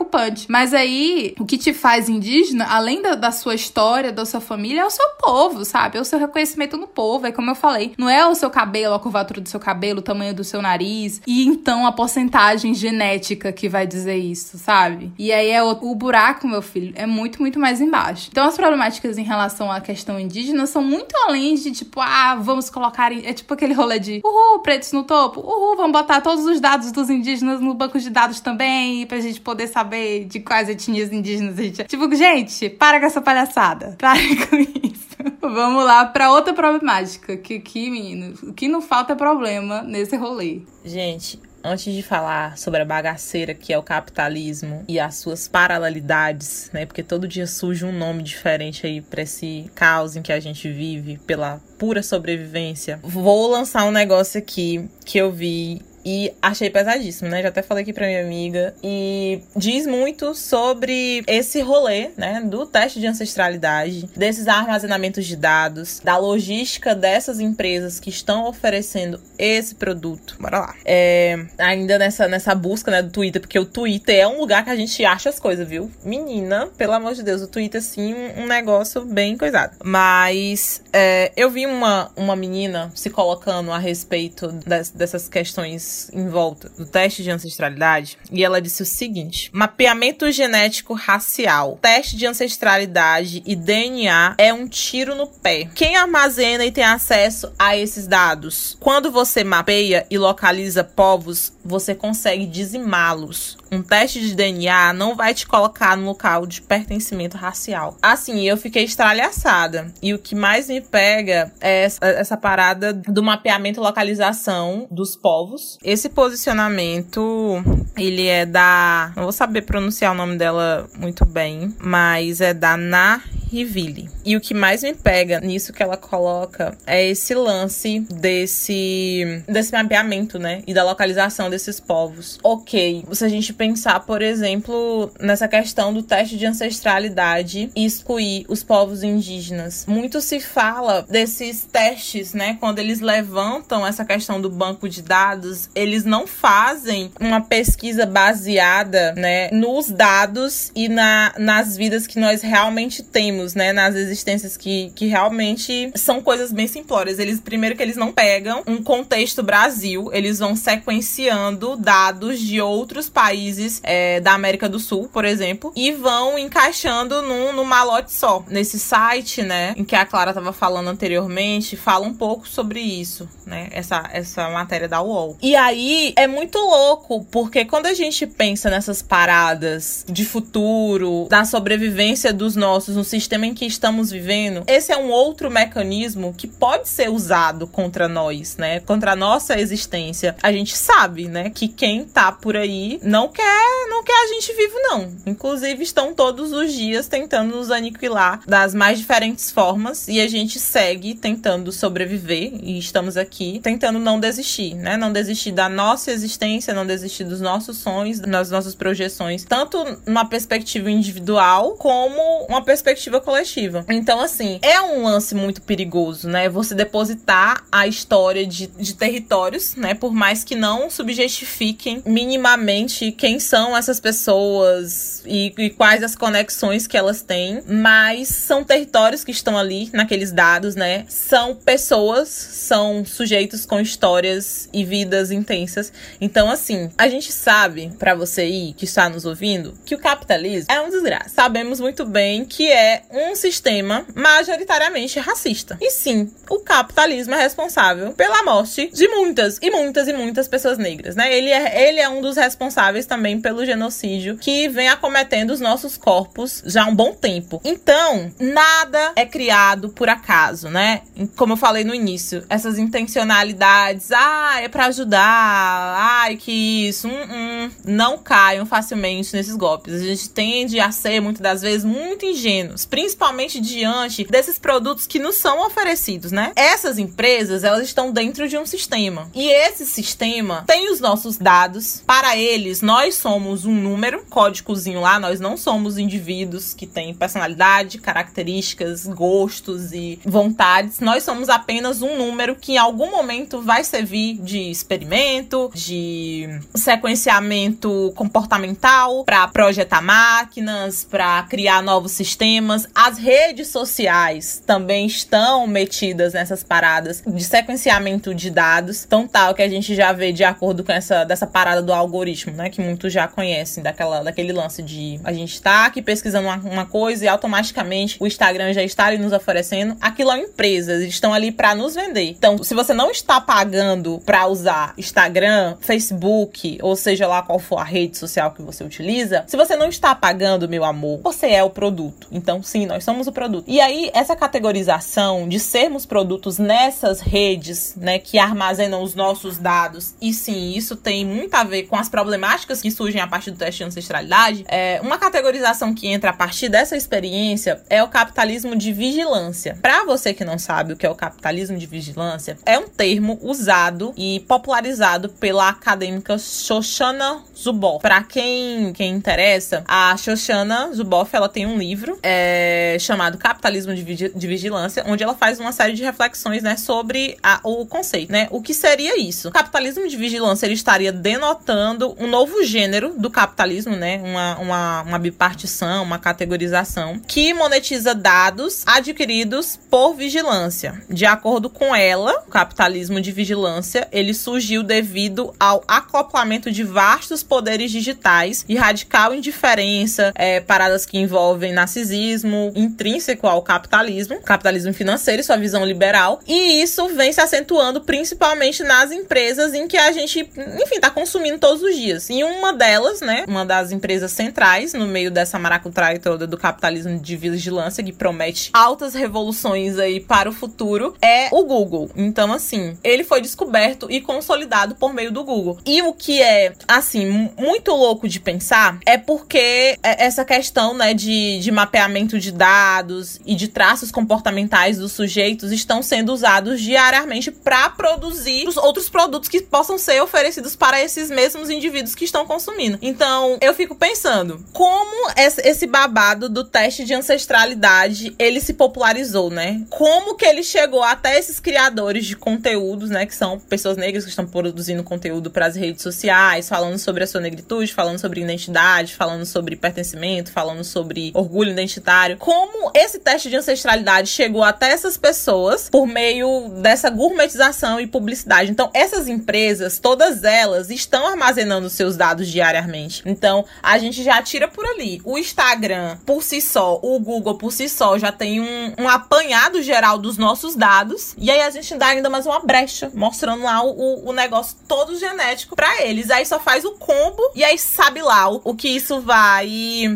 Mas aí, o que te faz indígena, além da, da sua história, da sua família, é o seu povo, sabe? É o seu reconhecimento no povo. É como eu falei, não é o seu cabelo, a curvatura do seu cabelo, o tamanho do seu nariz, e então a porcentagem genética que vai dizer isso, sabe? E aí é o, o buraco, meu filho, é muito, muito mais embaixo. Então as problemáticas em relação à questão indígena são muito além de tipo, ah, vamos colocar. É tipo aquele rolê de uhul, pretos no topo, uhul, vamos botar todos os dados dos indígenas no banco de dados também, pra gente poder saber de quais etnias indígenas a gente. É. Tipo, gente, para com essa palhaçada. <laughs> Para com isso. Vamos lá para outra problemática. Que aqui, menino, o que não falta é problema nesse rolê. Gente, antes de falar sobre a bagaceira que é o capitalismo e as suas paralelidades, né? Porque todo dia surge um nome diferente aí para esse caos em que a gente vive pela pura sobrevivência. Vou lançar um negócio aqui que eu vi e achei pesadíssimo, né? Já até falei aqui pra minha amiga. E diz muito sobre esse rolê, né? Do teste de ancestralidade, desses armazenamentos de dados, da logística dessas empresas que estão oferecendo esse produto. Bora lá. É, ainda nessa, nessa busca, né, do Twitter, porque o Twitter é um lugar que a gente acha as coisas, viu? Menina, pelo amor de Deus, o Twitter, assim, um, um negócio bem coisado. Mas é, eu vi uma, uma menina se colocando a respeito dessas questões em volta do teste de ancestralidade e ela disse o seguinte: mapeamento genético racial, teste de ancestralidade e DNA é um tiro no pé. Quem armazena e tem acesso a esses dados? Quando você mapeia e localiza povos, você consegue dizimá-los. Um teste de DNA não vai te colocar no local de pertencimento racial. Assim, eu fiquei estralhaçada. E o que mais me pega é essa, essa parada do mapeamento e localização dos povos esse posicionamento, ele é da. Não vou saber pronunciar o nome dela muito bem, mas é da Na Riville. E o que mais me pega nisso que ela coloca é esse lance desse desse mapeamento, né, e da localização desses povos. OK, se a gente pensar, por exemplo, nessa questão do teste de ancestralidade e excluir os povos indígenas. Muito se fala desses testes, né, quando eles levantam essa questão do banco de dados, eles não fazem uma pesquisa baseada, né, nos dados e na, nas vidas que nós realmente temos né? Nas existências que, que realmente são coisas bem simplórias. Eles, primeiro que eles não pegam um contexto Brasil, eles vão sequenciando dados de outros países é, da América do Sul, por exemplo, e vão encaixando num, num malote só. Nesse site, né, em que a Clara estava falando anteriormente, fala um pouco sobre isso, né? Essa, essa matéria da UOL. E aí é muito louco, porque quando a gente pensa nessas paradas de futuro, da sobrevivência dos nossos no sistema sistema em que estamos vivendo, esse é um outro mecanismo que pode ser usado contra nós, né? Contra a nossa existência. A gente sabe, né, que quem tá por aí não quer, não quer a gente vivo não. Inclusive estão todos os dias tentando nos aniquilar das mais diferentes formas e a gente segue tentando sobreviver e estamos aqui tentando não desistir, né? Não desistir da nossa existência, não desistir dos nossos sonhos, das nossas projeções, tanto numa perspectiva individual como uma perspectiva narrativa coletiva. Então, assim, é um lance muito perigoso, né? Você depositar a história de, de territórios, né? Por mais que não subjetifiquem minimamente quem são essas pessoas e, e quais as conexões que elas têm, mas são territórios que estão ali naqueles dados, né? São pessoas, são sujeitos com histórias e vidas intensas. Então, assim, a gente sabe, para você aí que está nos ouvindo, que o capitalismo é um desgraça. Sabemos muito bem que é um sistema majoritariamente racista. E sim, o capitalismo é responsável pela morte de muitas e muitas e muitas pessoas negras, né? Ele é, ele é um dos responsáveis também pelo genocídio que vem acometendo os nossos corpos já há um bom tempo. Então, nada é criado por acaso, né? Como eu falei no início, essas intencionalidades, ah, é para ajudar, ai, que isso, hum, hum, não caiam facilmente nesses golpes. A gente tende a ser, muitas das vezes, muito ingênuos, principalmente diante desses produtos que nos são oferecidos, né? Essas empresas, elas estão dentro de um sistema. E esse sistema tem os nossos dados. Para eles, nós somos um número, códigozinho lá, nós não somos indivíduos que têm personalidade, características, gostos e vontades. Nós somos apenas um número que em algum momento vai servir de experimento, de sequenciamento comportamental para projetar máquinas, para criar novos sistemas. As redes sociais também estão metidas nessas paradas de sequenciamento de dados, tão tal que a gente já vê de acordo com essa dessa parada do algoritmo, né, que muitos já conhecem daquela daquele lance de a gente está aqui pesquisando uma, uma coisa e automaticamente o Instagram já está ali nos oferecendo. Aquilo é empresas, estão ali para nos vender. Então, se você não está pagando para usar Instagram, Facebook, ou seja lá qual for a rede social que você utiliza, se você não está pagando, meu amor, você é o produto. Então, sim, nós somos o produto. E aí, essa categorização de sermos produtos nessas redes, né, que armazenam os nossos dados, e sim, isso tem muito a ver com as problemáticas que surgem a partir do teste de ancestralidade, é uma categorização que entra a partir dessa experiência é o capitalismo de vigilância. Para você que não sabe o que é o capitalismo de vigilância, é um termo usado e popularizado pela acadêmica Shoshana Zuboff. Para quem, quem interessa, a Shoshana Zuboff ela tem um livro é, chamado Capitalismo de, de, Vigilância, onde ela faz uma série de reflexões né, sobre a, o conceito. Né? O que seria isso? O capitalismo de vigilância ele estaria denotando um novo gênero do capitalismo, né? uma, uma, uma bipartição, uma categorização, que monetiza dados adquiridos por vigilância. De acordo com ela, o capitalismo de vigilância ele surgiu devido ao acoplamento de vastos poderes digitais e radical indiferença, é, paradas que envolvem narcisismo intrínseco ao capitalismo, capitalismo financeiro e sua visão liberal. E isso vem se acentuando principalmente nas empresas em que a gente, enfim, tá consumindo todos os dias. E uma delas, né, uma das empresas centrais no meio dessa maracutaia toda do capitalismo de vigilância que promete altas revoluções aí para o futuro, é o Google. Então, assim, ele foi descoberto e consolidado por meio do Google. E o que é, assim, muito louco de pensar é porque essa questão, né, de, de mapeamento de dados e de traços comportamentais dos sujeitos estão sendo usados diariamente para produzir os outros produtos que possam ser oferecidos para esses mesmos indivíduos que estão consumindo. Então, eu fico pensando, como esse babado do teste de ancestralidade, ele se popularizou, né? Como que ele chegou até esses criadores de conteúdos, né, que são pessoas negras que estão produzindo conteúdo para as redes sociais, falando sobre a sua negritude, falando sobre identidade, falando sobre pertencimento, falando sobre orgulho identitário. Como esse teste de ancestralidade chegou até essas pessoas por meio dessa gourmetização e publicidade. Então, essas empresas, todas elas estão armazenando seus dados diariamente. Então, a gente já tira por ali. O Instagram, por si só, o Google por si só já tem um, um apanhado geral dos nossos dados. E aí a gente dá ainda mais uma brecha, mostrando lá o, o negócio todo genético para eles. Aí só faz o combo e aí sabe lá o, o que isso vai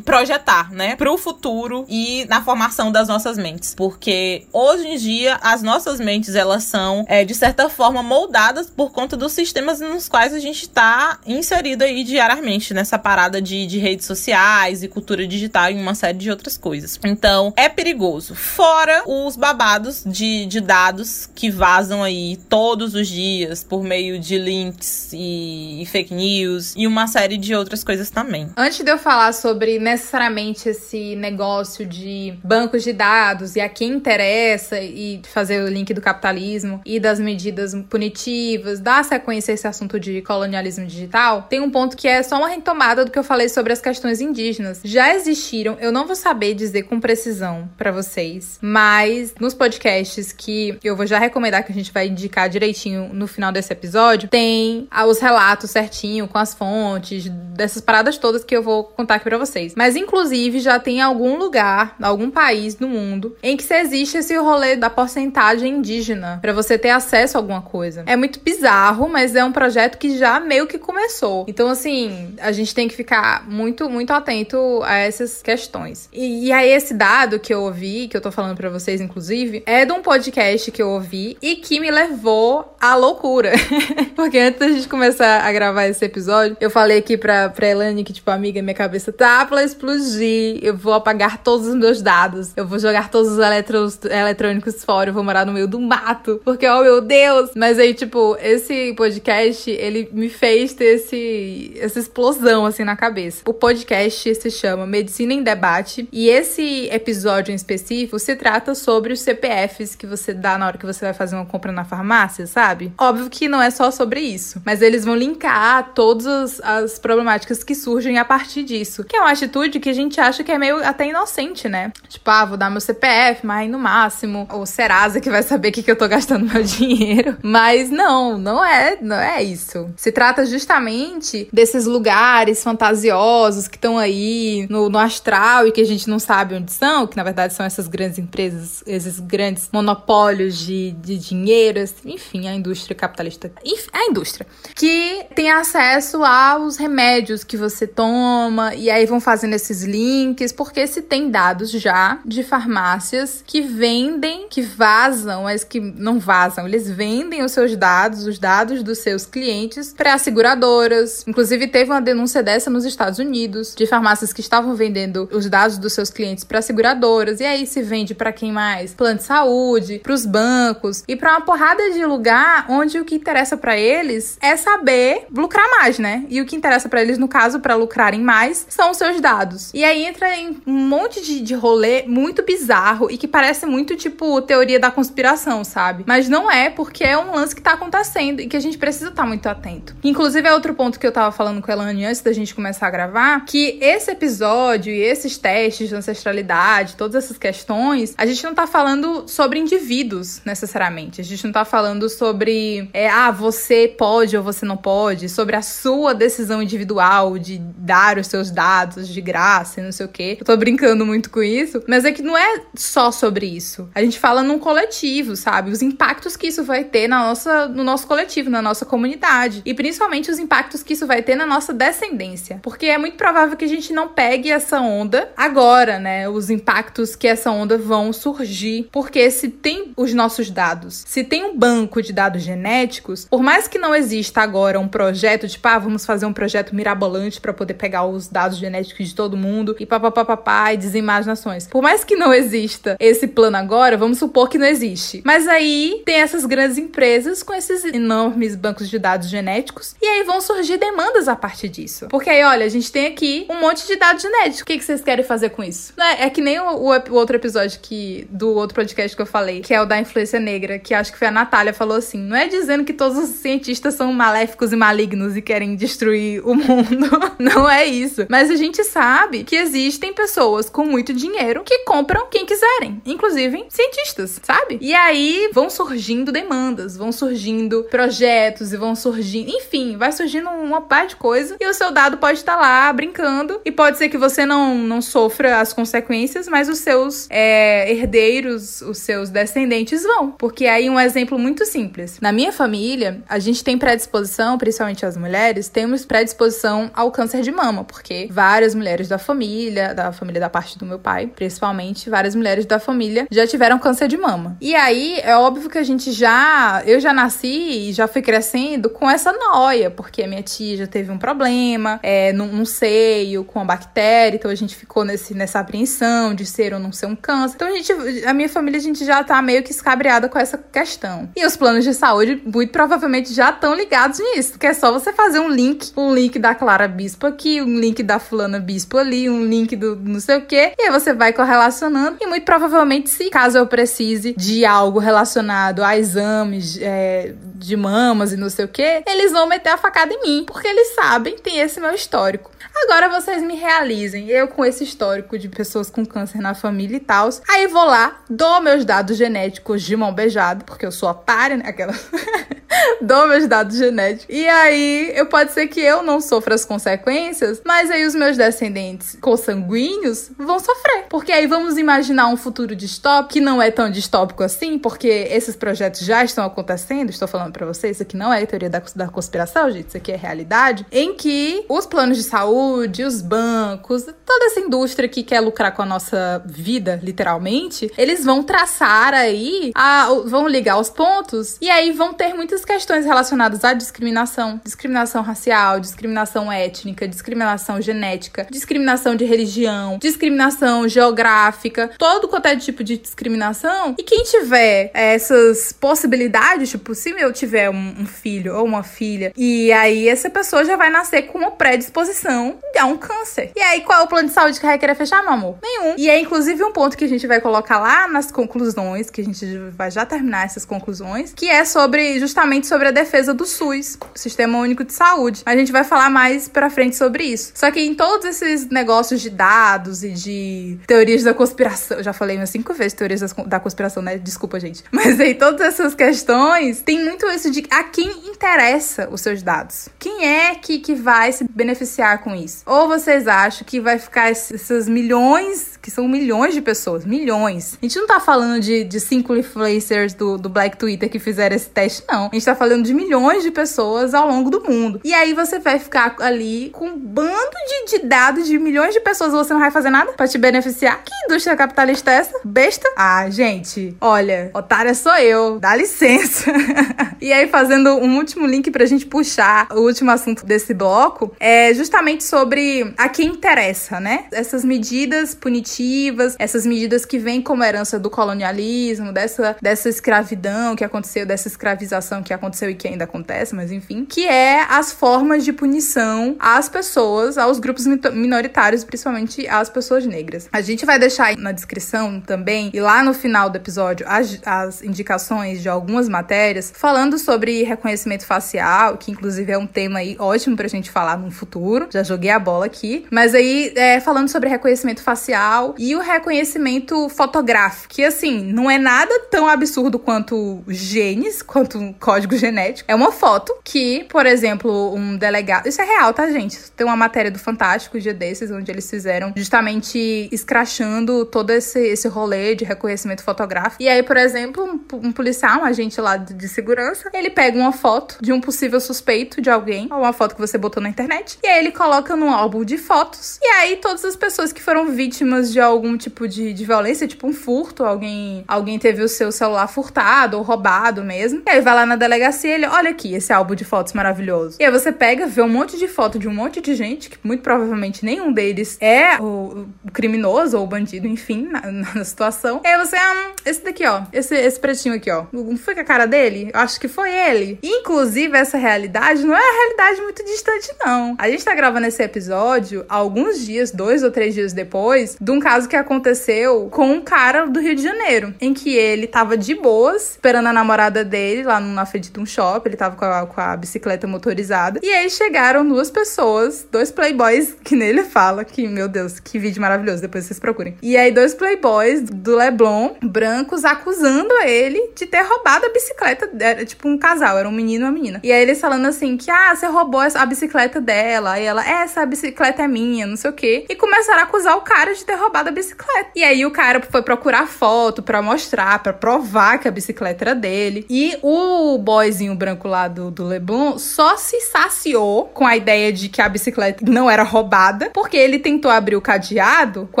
projetar, né? Pro futuro e na formação das nossas mentes. Porque hoje em dia as nossas mentes elas são, é, de certa forma, moldadas por conta dos sistemas nos quais a gente tá inserido aí diariamente nessa parada de, de redes sociais e cultura digital e uma série de outras coisas. Então, é perigoso. Fora os babados de, de dados que vazam aí todos os dias por meio de links e, e fake news e uma série de outras coisas também. Antes de eu falar sobre necessariamente esse negócio de bancos de dados e a quem interessa e fazer o link do capitalismo e das medidas punitivas, dar sequência a esse assunto de colonialismo digital, tem um ponto que é só uma retomada do que eu falei sobre as questões indígenas. Já existiram, eu não vou saber dizer com precisão para vocês, mas nos podcasts que eu vou já recomendar que a gente vai indicar direitinho no final desse episódio, tem os relatos certinho com as fontes dessas paradas todas que eu vou contar aqui para vocês. Mas inclusive já tem algum lugar, algum país do mundo em que se existe esse rolê da porcentagem indígena para você ter acesso a alguma coisa. É muito bizarro, mas é um projeto que já meio que começou. Então assim, a gente tem que ficar muito muito atento a essas questões. E, e aí esse dado que eu ouvi, que eu tô falando para vocês inclusive, é de um podcast que eu ouvi e que me levou à loucura. <laughs> Porque antes da gente começar a gravar esse episódio, eu falei aqui pra, pra Elane que, tipo, amiga, minha cabeça tá pra explodir. Eu vou apagar todos os meus dados. Eu vou jogar todos os eletros, eletrônicos fora. Eu vou morar no meio do mato. Porque, oh meu Deus! Mas aí, tipo, esse podcast, ele me fez ter esse, essa explosão, assim, na cabeça. O podcast se chama Medicina em Debate. E esse episódio em específico se trata sobre os CPFs que você dá na hora que você vai fazer uma compra na farmácia, sabe? Óbvio que não é só sobre isso. Mas eles vão linkar todas as problemáticas que surgem a partir disso. Que é uma atitude que a gente acha que é meio até inocente, né? Tipo, ah, vou dar meu CPF, mas no máximo. Ou Serasa que vai saber o que, que eu tô gastando meu <laughs> dinheiro. Mas não, não é, não é isso. Se trata justamente desses lugares fantasiosos que estão aí no, no astral e que a gente não sabe onde são, que na verdade são essas grandes empresas, esses grandes monopólios de, de dinheiro, assim, enfim, a indústria capitalista. Enfim, a indústria. Que tem acesso aos remédios que você toma, e aí vão fazendo esses links, porque se tem dados já de farmácias que vendem, que vazam, mas que não vazam, eles vendem os seus dados, os dados dos seus clientes para seguradoras. Inclusive teve uma denúncia dessa nos Estados Unidos, de farmácias que estavam vendendo os dados dos seus clientes para seguradoras, e aí se vende para quem mais? Plano de saúde, para os bancos e para uma porrada de lugar onde o que interessa para eles é saber lucrar mais, né? E o que interessa para eles, no caso, para lucrarem mais, são os seus dados. E aí entra em um monte de, de rolê muito bizarro e que parece muito tipo teoria da conspiração, sabe? Mas não é, porque é um lance que tá acontecendo e que a gente precisa estar tá muito atento. Inclusive, é outro ponto que eu tava falando com a Elane antes da gente começar a gravar, que esse episódio e esses testes de ancestralidade, todas essas questões, a gente não tá falando sobre indivíduos necessariamente. A gente não tá falando sobre, é, ah, você pode ou você não pode, sobre a sua decisão individual de dar os seus dados de graça e não sei o quê. Eu tô brincando muito com isso, mas é que não é só sobre isso. A gente fala num coletivo, sabe? Os impactos que isso vai ter na nossa, no nosso coletivo, na nossa comunidade. E principalmente os impactos que isso vai ter na nossa descendência. Porque é muito provável que a gente não pegue essa onda agora, né? Os impactos que essa onda vão surgir. Porque se tem os nossos dados, se tem um banco de dados genéticos, por mais que não exista agora um projeto, tipo, ah, vamos fazer um projeto mirabolante para poder pegar os dados genéticos de todo mundo e papapá e dizimar as nações. Por mais que não exista esse plano agora, vamos supor que não existe. Mas aí tem essas grandes empresas com esses enormes bancos de dados genéticos e aí vão surgir demandas a partir disso. Porque aí, olha, a gente tem aqui um monte de dados genéticos. O que, que vocês querem fazer com isso? É, é que nem o, o, o, outro episódio que do outro podcast que eu falei, que é o da influência negra, que acho que foi a Natália falou assim: não é dizendo que todos os cientistas são maléficos e malignos e querem destruir o mundo. <laughs> não é isso. Mas a gente sabe que existem pessoas com muito dinheiro que compram quem quiserem, inclusive cientistas, sabe? E aí vão surgindo demandas, vão surgindo projetos e vão surgindo, enfim, vai surgindo uma par de coisa e o seu dado pode estar lá brincando e pode ser que você não, não sofra as consequências, mas os seus é, herdeiros, os seus descendentes vão. Porque aí um exemplo muito simples. Na minha família, a gente tem predisposição, principalmente as mulheres, temos predisposição ao câncer de mama, porque várias mulheres da família, da família da parte do meu pai, principalmente, várias mulheres da família já tiveram câncer de mama. E aí é óbvio que a gente já, eu já nasci e já fui crescendo com essa noia, porque a minha tia já teve um problema é, num, num seio com a bactéria, então a gente ficou nesse, nessa apreensão de ser ou não ser um câncer. Então a gente, a minha família, a gente já tá meio que escabreada com essa questão. E os planos de saúde, muito provavelmente, já estão ligados nisso, que é só você fazer um link, um link da Clara Bispo aqui, um link da fulana Bispo ali, um link do não sei o que, E aí você vai correlacionando e muito provavelmente, se caso eu precise de algo relacionado a exames é, de mamas e não sei o que, eles vão meter a facada em mim, porque eles sabem, tem esse meu histórico. Agora vocês me realizem, eu com esse histórico de pessoas com câncer na família e tal, aí vou lá, dou meus dados genéticos de mão beijada, porque eu sou otária, né? Aquela. <laughs> dou meus dados genéticos. E aí, eu pode ser que eu não sofra as consequências, mas aí os meus descendentes consanguíneos vão sofrer. Porque aí vamos imaginar um futuro distópico que não é tão distópico assim, porque esses projetos já estão acontecendo. Estou falando para vocês, isso aqui não é teoria da, da conspiração, gente, isso aqui é realidade. Em que os planos de saúde, os bancos, toda essa indústria que quer lucrar com a nossa vida, literalmente, eles vão traçar aí, a, vão ligar os pontos e aí vão ter muitas questões relacionadas à discriminação, discriminação racial, discriminação étnica, discriminação genética, discriminação de religião, discriminação geográfica, todo quanto é tipo de discriminação. E quem tiver essas possibilidades, tipo, se eu tiver um, filho ou uma filha, e aí essa pessoa já vai nascer com uma predisposição a um câncer. E aí, qual é o plano de saúde que vai querer fechar, meu amor? Nenhum. E é inclusive um ponto que a gente vai colocar lá nas conclusões, que a gente vai já terminar essas conclusões, que é sobre justamente sobre a defesa do SUS, Sistema Único de Saúde. A gente vai falar mais pra frente sobre isso. Só que em todos esses negócios de dados e de teorias da conspiração, eu já falei umas cinco vezes teorias da conspiração, né? Desculpa, gente. <laughs> Mas aí todas essas questões tem muito isso de a quem interessa os seus dados. Quem é que, que vai se beneficiar com isso? Ou vocês acham que vai ficar esses milhões, que são milhões de pessoas, milhões. A gente não tá falando de, de cinco influencers do, do Black Twitter que fizeram esse teste, não. A gente tá falando de milhões de pessoas ao longo do mundo. E aí você vai ficar ali com um bando de, de dados de milhões de pessoas você não vai fazer nada para te beneficiar. Que indústria capitalista é essa? Besta? Ah, gente, olha, otária sou eu. Dá licença. <laughs> e aí, fazendo um último link pra gente puxar o último assunto desse bloco, é justamente sobre a quem interessa, né? Essas medidas punitivas, essas medidas que vêm como herança do colonialismo, dessa, dessa escravidão que aconteceu, dessa escravização que aconteceu e que ainda acontece, mas enfim, que é as formas de punição às pessoas, aos grupos minoritários, principalmente às pessoas negras. A gente vai deixar na descrição também, e lá no final do episódio, as, as indicações de algumas matérias falando sobre reconhecimento facial, que inclusive é um tema aí ótimo pra gente falar no futuro. Já joguei a bola aqui. Mas aí, é, falando sobre reconhecimento facial e o reconhecimento fotográfico, que assim, não é nada tão absurdo quanto genes, quanto código genético. É uma foto que, por exemplo, um delegado. Isso é real, tá, gente? Tem uma matéria do Fantástico, um dia desses, onde eles fizeram justamente escrachando todo esse, esse rolê de reconhecimento fotográfico. E aí, por exemplo, um, um policial, um agente lá de segurança, ele pega uma foto de um possível suspeito de alguém, ou uma foto que você botou na internet, e aí ele coloca num álbum de fotos. E aí todas as pessoas que foram vítimas de algum tipo de, de violência, tipo um furto, alguém, alguém teve o seu celular furtado ou roubado mesmo. E aí vai lá na delegacia e ele, olha aqui esse álbum de fotos maravilhoso. E aí você pega, vê um monte de foto de um monte de gente, que muito provavelmente nenhum deles é o, o criminoso ou bandido, enfim, na, <laughs> na, situação. E aí você, ah, esse daqui, ó, esse, esse pretinho aqui, ó. Não foi com a cara dele? Eu acho que foi ele. Inclusive, essa realidade não é uma realidade muito distante, não. A gente tá gravando esse episódio alguns dias, dois ou três dias depois, de um caso que aconteceu com um cara do Rio de Janeiro, em que ele tava de boas, esperando a namorada dele lá na frente de um shopping, ele tava com a, com a bicicleta motorizada. E aí chegaram duas pessoas, dois playboys, <laughs> que nele fala, que, meu Deus, que vídeo maravilhoso, depois vocês procurem. E aí, dois playboys do Leblon, brancos, acusando ele de ter roubado a bicicleta. Era tipo um casal, era um menino e uma menina. E aí eles falando assim que, ah, você roubou a bicicleta dela. E ela, essa bicicleta é minha, não sei o quê. E começaram a acusar o cara de ter roubado a bicicleta. E aí o cara foi procurar foto para mostrar, para provar que a bicicleta era dele. E o boyzinho branco lá do, do Leblon só se saciou com a ideia de que a bicicleta não era roubada, porque ele tentou abrir o cadeado com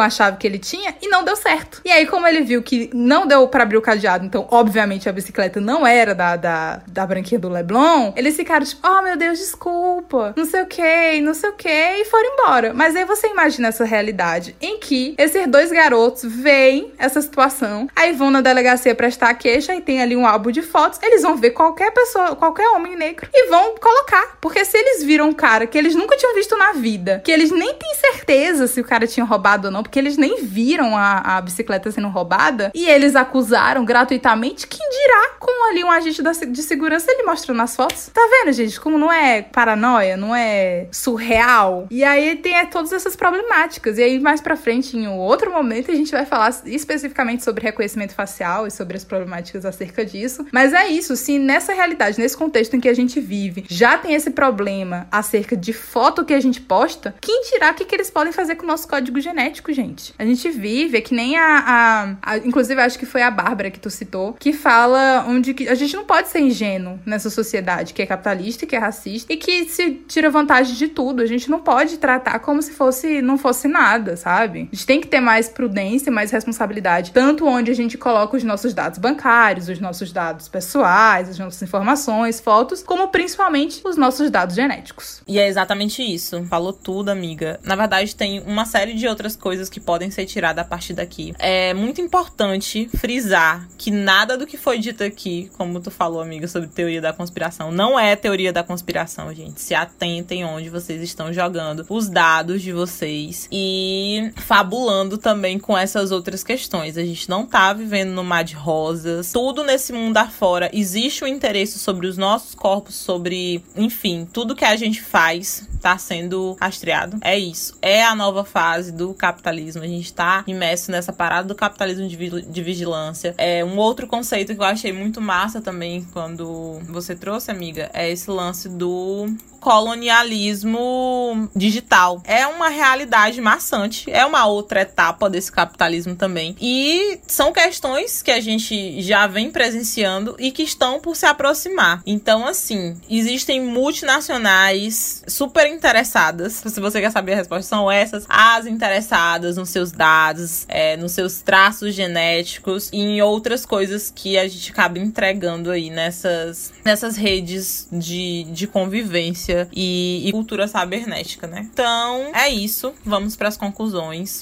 a chave que ele tinha e não deu certo. E aí, como ele viu que não deu para abrir o cadeado, então, obviamente, a bicicleta não era da, da, da branquinha do Leblon, eles ficaram tipo, oh meu Deus, desculpa, não sei o que, não sei o que, e foram embora. Mas aí você imagina essa realidade em que esses dois garotos veem essa situação, aí vão na delegacia prestar queixa e tem ali um álbum de fotos, eles vão ver qualquer pessoa, qualquer homem negro e vão colocar. Porque se eles viram um cara que eles nunca tinham visto na vida, que eles nem têm certeza se o cara tinha roubado não, porque eles nem viram a, a bicicleta sendo roubada, e eles acusaram gratuitamente, quem dirá com ali um agente da, de segurança ele mostrando as fotos. Tá vendo, gente, como não é paranoia, não é surreal? E aí tem é, todas essas problemáticas. E aí mais pra frente, em um outro momento, a gente vai falar especificamente sobre reconhecimento facial e sobre as problemáticas acerca disso. Mas é isso, se nessa realidade, nesse contexto em que a gente vive, já tem esse problema acerca de foto que a gente posta, quem dirá o que, que eles podem fazer com o nosso código genético, gente? A gente vive, é que nem a, a, a. Inclusive, acho que foi a Bárbara que tu citou, que fala onde que a gente não pode ser ingênuo nessa sociedade que é capitalista, que é racista e que se tira vantagem de tudo. A gente não pode tratar como se fosse não fosse nada, sabe? A gente tem que ter mais prudência, mais responsabilidade, tanto onde a gente coloca os nossos dados bancários, os nossos dados pessoais, as nossas informações, fotos, como principalmente os nossos dados genéticos. E é exatamente isso. Falou tudo, amiga. Na verdade, tem uma série de outras coisas que podem ser tiradas a partir daqui. É muito importante frisar que nada do que foi dito aqui, como tu falou, amiga, sobre teoria da conspiração, não é teoria da conspiração, gente. Se atentem onde vocês estão jogando os dados de vocês e fabulando também com essas outras questões. A gente não tá vivendo no mar de rosas. Tudo nesse mundo afora existe um interesse sobre os nossos corpos, sobre, enfim, tudo que a gente faz tá sendo rastreado. É isso. É a nova fase do capitalismo. A gente tá imerso nessa parada do capitalismo de, de vigilância. É um outro conceito que eu achei muito massa também quando você trouxe, amiga, é esse lance do colonialismo digital. É uma realidade maçante, é uma outra etapa desse capitalismo também. E são questões que a gente já vem presenciando e que estão por se aproximar. Então, assim, existem multinacionais super interessadas. Se você quer saber a resposta, são essas as interessadas nos seus dados, é, nos seus traços genéticos e em outras coisas que a gente acaba entregando aí nessas, nessas redes de, de convivência e, e cultura cibernética, né? Então, é isso. Vamos para as conclusões.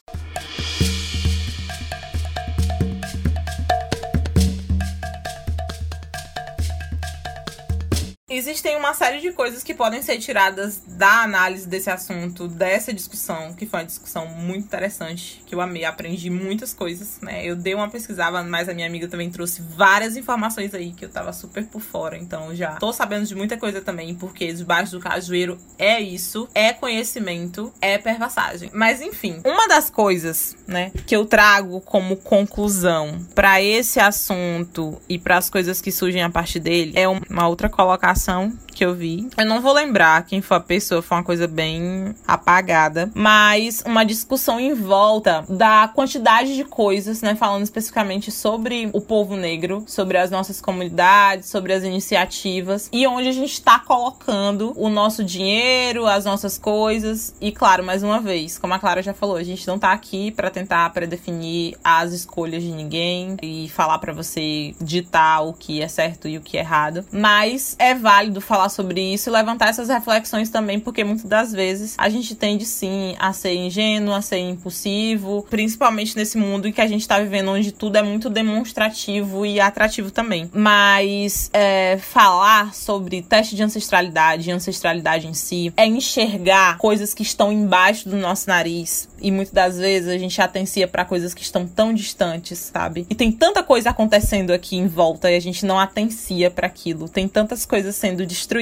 Existem uma série de coisas que podem ser tiradas da análise desse assunto, dessa discussão, que foi uma discussão muito interessante, que eu amei, aprendi muitas coisas, né? Eu dei uma pesquisada, mas a minha amiga também trouxe várias informações aí que eu tava super por fora, então já tô sabendo de muita coisa também, porque debaixo do cajueiro é isso, é conhecimento, é pervassagem. Mas enfim, uma das coisas, né, que eu trago como conclusão para esse assunto e para as coisas que surgem a partir dele é uma outra colocação coração que eu vi. Eu não vou lembrar quem foi a pessoa, foi uma coisa bem apagada. Mas uma discussão em volta da quantidade de coisas, né? Falando especificamente sobre o povo negro, sobre as nossas comunidades, sobre as iniciativas e onde a gente está colocando o nosso dinheiro, as nossas coisas. E claro, mais uma vez, como a Clara já falou, a gente não tá aqui para tentar predefinir as escolhas de ninguém e falar para você ditar o que é certo e o que é errado. Mas é válido falar sobre isso e levantar essas reflexões também, porque muitas das vezes a gente tende sim a ser ingênuo, a ser impulsivo, principalmente nesse mundo em que a gente tá vivendo, onde tudo é muito demonstrativo e atrativo também. Mas é, falar sobre teste de ancestralidade ancestralidade em si é enxergar coisas que estão embaixo do nosso nariz. E muitas das vezes a gente atencia para coisas que estão tão distantes, sabe? E tem tanta coisa acontecendo aqui em volta e a gente não atencia para aquilo. Tem tantas coisas sendo destruídas,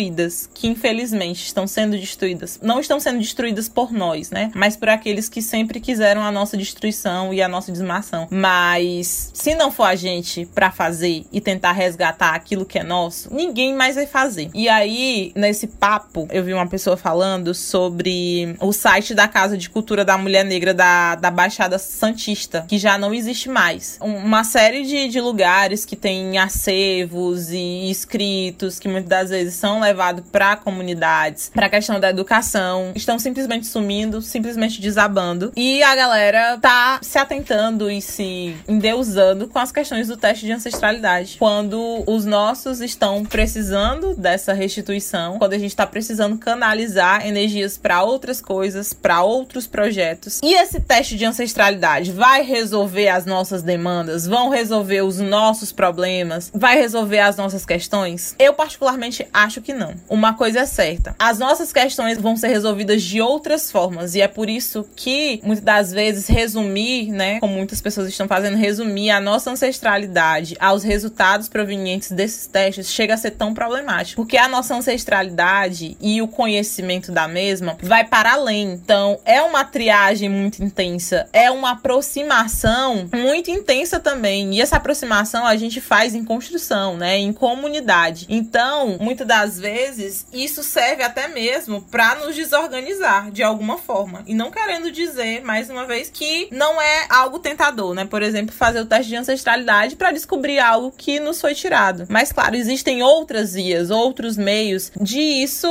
que infelizmente estão sendo destruídas. Não estão sendo destruídas por nós, né? Mas por aqueles que sempre quiseram a nossa destruição e a nossa desmação. Mas se não for a gente para fazer e tentar resgatar aquilo que é nosso, ninguém mais vai fazer. E aí, nesse papo, eu vi uma pessoa falando sobre o site da Casa de Cultura da Mulher Negra da, da Baixada Santista, que já não existe mais. Uma série de, de lugares que tem acervos e escritos que muitas das vezes são levados para comunidades, para a questão da educação, estão simplesmente sumindo, simplesmente desabando. E a galera tá se atentando e se endeusando com as questões do teste de ancestralidade. Quando os nossos estão precisando dessa restituição, quando a gente tá precisando canalizar energias para outras coisas, para outros projetos. E esse teste de ancestralidade vai resolver as nossas demandas, vão resolver os nossos problemas, vai resolver as nossas questões? Eu particularmente acho que não. Uma coisa é certa: as nossas questões vão ser resolvidas de outras formas, e é por isso que, muitas das vezes, resumir, né, como muitas pessoas estão fazendo, resumir a nossa ancestralidade aos resultados provenientes desses testes chega a ser tão problemático. Porque a nossa ancestralidade e o conhecimento da mesma vai para além. Então, é uma triagem muito intensa, é uma aproximação muito intensa também. E essa aproximação a gente faz em construção, né, em comunidade. Então, muitas das vezes, isso serve até mesmo para nos desorganizar de alguma forma. E não querendo dizer, mais uma vez, que não é algo tentador, né? Por exemplo, fazer o teste de ancestralidade para descobrir algo que nos foi tirado. Mas, claro, existem outras vias, outros meios de isso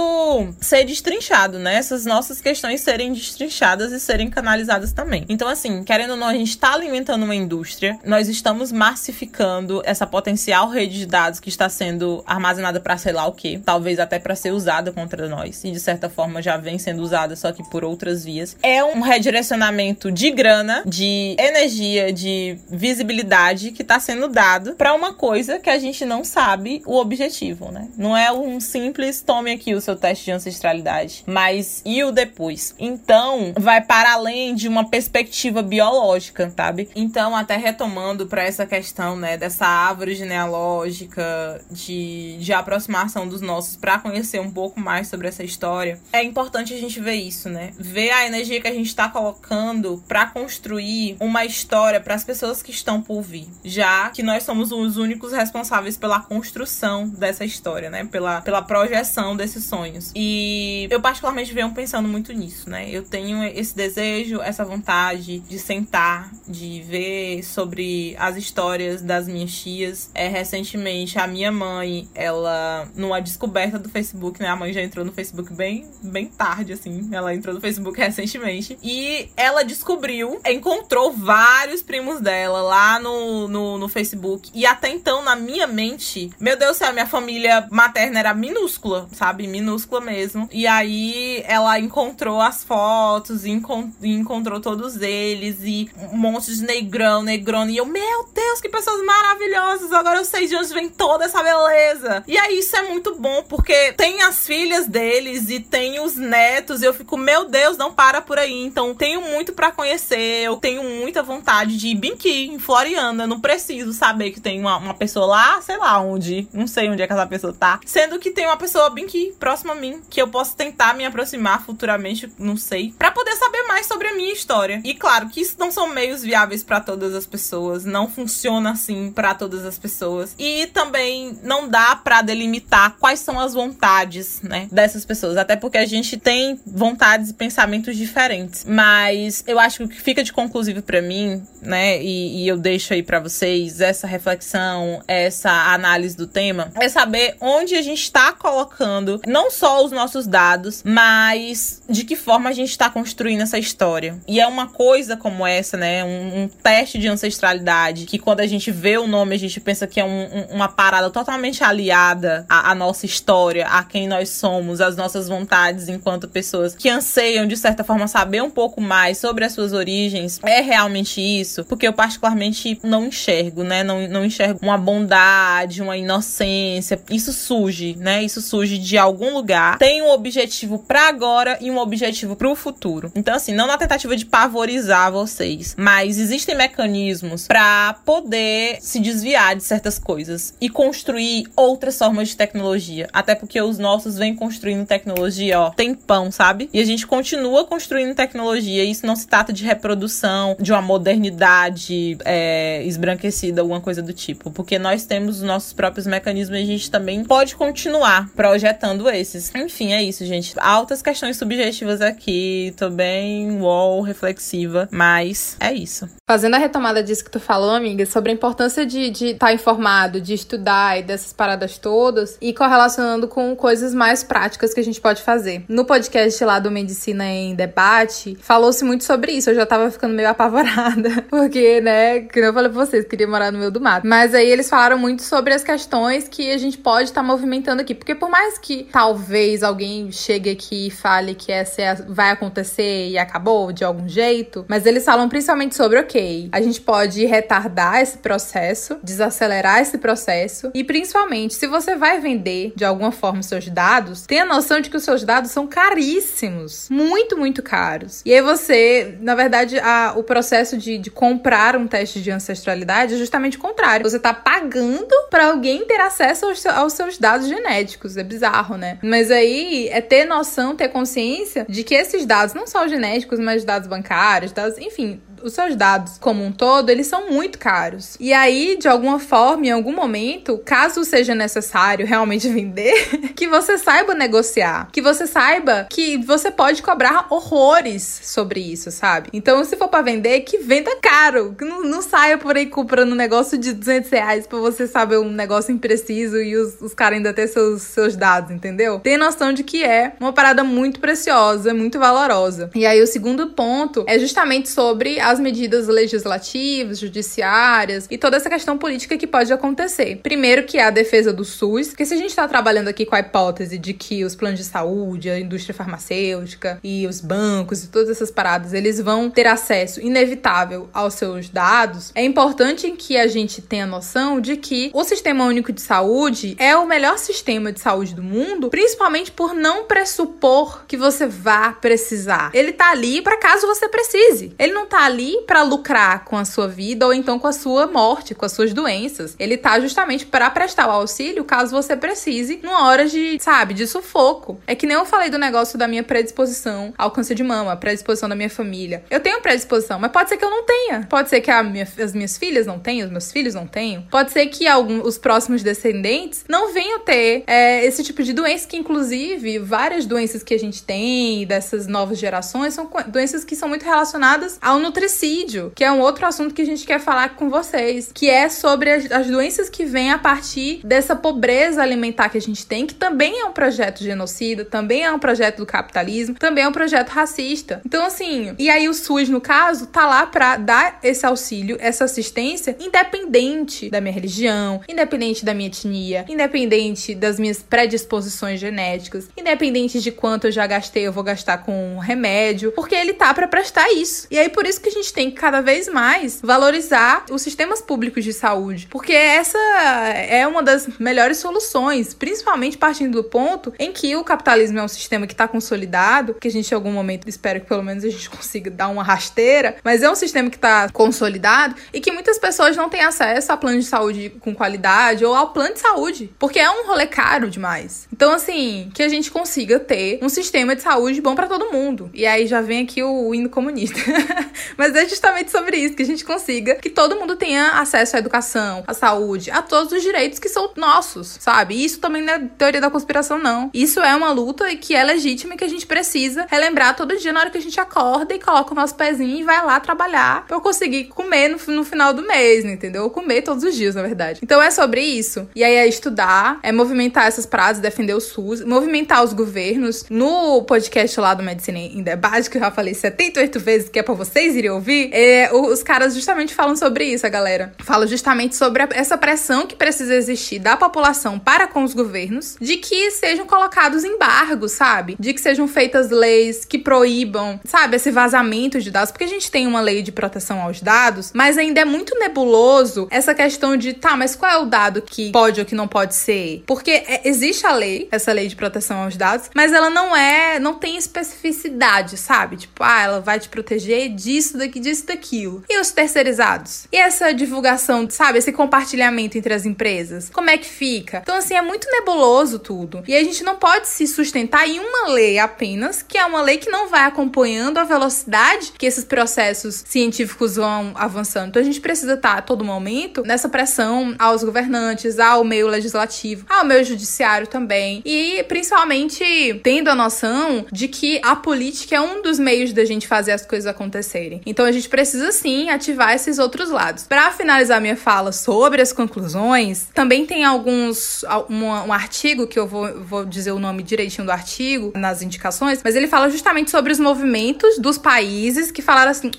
ser destrinchado, né? Essas nossas questões serem destrinchadas e serem canalizadas também. Então, assim, querendo ou não, a gente está alimentando uma indústria, nós estamos massificando essa potencial rede de dados que está sendo armazenada para sei lá o que, talvez até para ser usada contra nós, e de certa forma já vem sendo usada, só que por outras vias. É um redirecionamento de grana, de energia, de visibilidade que está sendo dado para uma coisa que a gente não sabe o objetivo, né? Não é um simples tome aqui o seu teste de ancestralidade, mas e o depois? Então, vai para além de uma perspectiva biológica, sabe? Então, até retomando para essa questão, né, dessa árvore genealógica, de, de aproximação dos nossos para conhecer um pouco mais sobre essa história, é importante a gente ver isso, né? Ver a energia que a gente está colocando para construir uma história para as pessoas que estão por vir, já que nós somos os únicos responsáveis pela construção dessa história, né? Pela, pela projeção desses sonhos. E eu particularmente venho pensando muito nisso, né? Eu tenho esse desejo, essa vontade de sentar, de ver sobre as histórias das minhas tias. É, recentemente, a minha mãe, ela, numa descoberta do Facebook, né? A mãe já entrou no Facebook bem, bem tarde, assim. Ela entrou no Facebook <laughs> recentemente. E ela descobriu, encontrou vários primos dela lá no, no, no Facebook. E até então, na minha mente, meu Deus do céu, minha família materna era minúscula, sabe? Minúscula mesmo. E aí ela encontrou as fotos e, encont encontrou todos eles e um monte de negrão, negrona. E eu, meu Deus, que pessoas maravilhosas! Agora eu sei de onde vem toda essa beleza. E aí isso é muito bom, porque tem as filhas deles e tem os netos. E eu fico, meu Deus, não para por aí. Então tenho muito para conhecer. Eu tenho muita vontade de ir bem aqui, em Floriana. Não preciso saber que tem uma, uma pessoa lá, sei lá onde. Não sei onde é que essa pessoa tá. Sendo que tem uma pessoa bem aqui, próxima a mim, que eu posso tentar me aproximar futuramente, não sei, para poder saber mais sobre a minha história. E claro que isso não são meios viáveis para todas as pessoas, não funciona assim para todas as pessoas. E também não dá para delimitar quais são as vontades, né, dessas pessoas, até porque a gente tem vontades e pensamentos diferentes. Mas eu acho que o que fica de conclusivo para mim, né, e, e eu deixo aí para vocês essa reflexão, essa análise do tema, é saber onde a gente está colocando não só os nossos dados, mas de que forma a gente está construindo essa história. E é uma coisa como essa, né? Um, um, teste de ancestralidade, que quando a gente vê o nome, a gente pensa que é um, um, uma parada totalmente aliada à, à, nossa história, a quem nós somos, às nossas vontades enquanto pessoas que anseiam, de certa forma, saber um pouco mais sobre as suas origens. É realmente isso? Porque eu, particularmente, não enxergo, né? Não, não enxergo uma bondade, uma inocência. Isso surge, né? Isso surge de algum lugar. Tem um objetivo para agora e um objetivo para o futuro. Então, assim, não na tentativa de pavorizar vocês, mas existem mecanismos para poder se desviar de certas coisas e construir outras formas de tecnologia. Até porque os nossos vêm construindo tecnologia, ó, tempão, sabe? E a gente continua construindo tecnologia. E isso não se trata de reprodução, de uma modernidade é, esbranquecida, alguma coisa do tipo. Porque nós temos os nossos próprios mecanismos e a gente também pode continuar projetando esses. Enfim, é isso, gente. Altas questões subjetivas aqui. Tô bem wall, reflexiva. Mas é isso. Fazendo a retomada disso que tu falou, amiga, sobre a importância de estar tá informado, de estudar e dessas paradas todas, e correlacionando com coisas mais práticas que a gente pode fazer. No podcast lá do Medicina em Debate, falou-se muito sobre isso. Eu já tava ficando meio <laughs> apavorada, porque, né, que eu falei pra vocês, queria morar no meio do mato. Mas aí eles falaram muito sobre as questões que a gente pode estar tá movimentando aqui. Porque por mais que talvez alguém chegue aqui e fale que essa é a, vai acontecer e acabou de algum jeito, mas eles falam principalmente sobre, ok, a gente pode retardar esse processo, desacelerar esse processo e principalmente se você vai vender de de alguma forma os seus dados, tenha noção de que os seus dados são caríssimos. Muito, muito caros. E aí você, na verdade, a, o processo de, de comprar um teste de ancestralidade é justamente o contrário. Você tá pagando para alguém ter acesso aos, aos seus dados genéticos. É bizarro, né? Mas aí é ter noção, ter consciência de que esses dados, não só os genéticos, mas dados bancários, dados, enfim, os seus dados como um todo, eles são muito caros. E aí, de alguma forma, em algum momento, caso seja necessário realmente <laughs> vender, que você saiba negociar, que você saiba que você pode cobrar horrores sobre isso, sabe? Então, se for para vender, que venda caro, que não, não, saia por aí comprando um negócio de 200 reais pra você saber um negócio impreciso e os, os caras ainda ter seus, seus dados, entendeu? Tem noção de que é uma parada muito preciosa, muito valorosa. E aí, o segundo ponto é justamente sobre as medidas legislativas, judiciárias e toda essa questão política que pode acontecer. Primeiro, que é a defesa do SUS, porque se a gente está trabalhando aqui com a hipótese de que os planos de saúde, a indústria farmacêutica e os bancos e todas essas paradas, eles vão ter acesso inevitável aos seus dados, é importante que a gente tenha noção de que o Sistema Único de Saúde é o melhor sistema de saúde do mundo, principalmente por não pressupor que você vá precisar. Ele tá ali para caso você precise. Ele não tá ali ali para lucrar com a sua vida ou então com a sua morte, com as suas doenças. Ele tá justamente para prestar o auxílio caso você precise numa hora de, sabe, de sufoco. É que nem eu falei do negócio da minha predisposição ao câncer de mama, predisposição da minha família. Eu tenho predisposição, mas pode ser que eu não tenha. Pode ser que minha, as minhas filhas não tenham, os meus filhos não tenham. Pode ser que algum, os próximos descendentes não venham ter é, esse tipo de doença, que inclusive várias doenças que a gente tem dessas novas gerações são doenças que são muito relacionadas ao nutrição suicídio, que é um outro assunto que a gente quer falar com vocês, que é sobre as, as doenças que vêm a partir dessa pobreza alimentar que a gente tem, que também é um projeto genocida, também é um projeto do capitalismo, também é um projeto racista. Então, assim, e aí o SUS, no caso, tá lá pra dar esse auxílio, essa assistência, independente da minha religião, independente da minha etnia, independente das minhas predisposições genéticas, independente de quanto eu já gastei, eu vou gastar com remédio, porque ele tá para prestar isso. E aí, por isso que a gente tem que cada vez mais valorizar os sistemas públicos de saúde, porque essa é uma das melhores soluções, principalmente partindo do ponto em que o capitalismo é um sistema que está consolidado, que a gente em algum momento espera que pelo menos a gente <laughs> consiga dar uma rasteira, mas é um sistema que está consolidado e que muitas pessoas não têm acesso a plano de saúde com qualidade ou ao plano de saúde, porque é um rolê caro demais. Então, assim, que a gente consiga ter um sistema de saúde bom para todo mundo. E aí já vem aqui o hino comunista. <laughs> Mas é justamente sobre isso que a gente consiga que todo mundo tenha acesso à educação, à saúde, a todos os direitos que são nossos, sabe? Isso também não é teoria da conspiração, não. Isso é uma luta que é legítima e que a gente precisa relembrar todo dia na hora que a gente acorda e coloca o nosso pezinho e vai lá trabalhar pra eu conseguir comer no, no final do mês, entendeu? Comer todos os dias, na verdade. Então é sobre isso. E aí é estudar, é movimentar essas praças, defender o SUS, movimentar os governos. No podcast lá do Medicina em Debate, que eu já falei 78 vezes, que é pra vocês irem ouvir, é, os caras justamente falam sobre isso, a galera. Falam justamente sobre a, essa pressão que precisa existir da população para com os governos, de que sejam colocados embargos, sabe? De que sejam feitas leis que proíbam, sabe, esse vazamento de dados, porque a gente tem uma lei de proteção aos dados, mas ainda é muito nebuloso essa questão de, tá, mas qual é o dado que pode ou que não pode ser? Porque é, existe a lei, essa lei de proteção aos dados, mas ela não é, não tem especificidade, sabe? Tipo, ah, ela vai te proteger disso, daqui, disso, daquilo. E os terceirizados? E essa divulgação, sabe? Esse compartilhamento entre as empresas? Como é que fica? Então, assim, é muito nebuloso tudo. E a gente não pode se sustentar em uma lei apenas, que é uma lei que não vai acompanhando a velocidade que esses processos científicos vão avançando. Então, a gente precisa estar a todo momento nessa pressão aos governantes, ao meio legislativo, ao meio judiciário também. E principalmente tendo a noção de que a política é um dos meios da gente fazer as coisas acontecerem. Então a gente precisa sim ativar esses outros lados. Para finalizar minha fala sobre as conclusões, também tem alguns um, um artigo que eu vou, vou dizer o nome direitinho do artigo nas indicações, mas ele fala justamente sobre os movimentos dos países que falaram assim: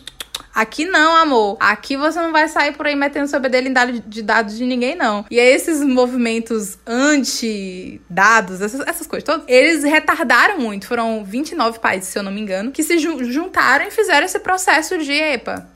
Aqui não, amor. Aqui você não vai sair por aí metendo dele em de dados de ninguém, não. E aí, esses movimentos anti-dados, essas, essas coisas todas, eles retardaram muito. Foram 29 países, se eu não me engano, que se juntaram e fizeram esse processo de, epa,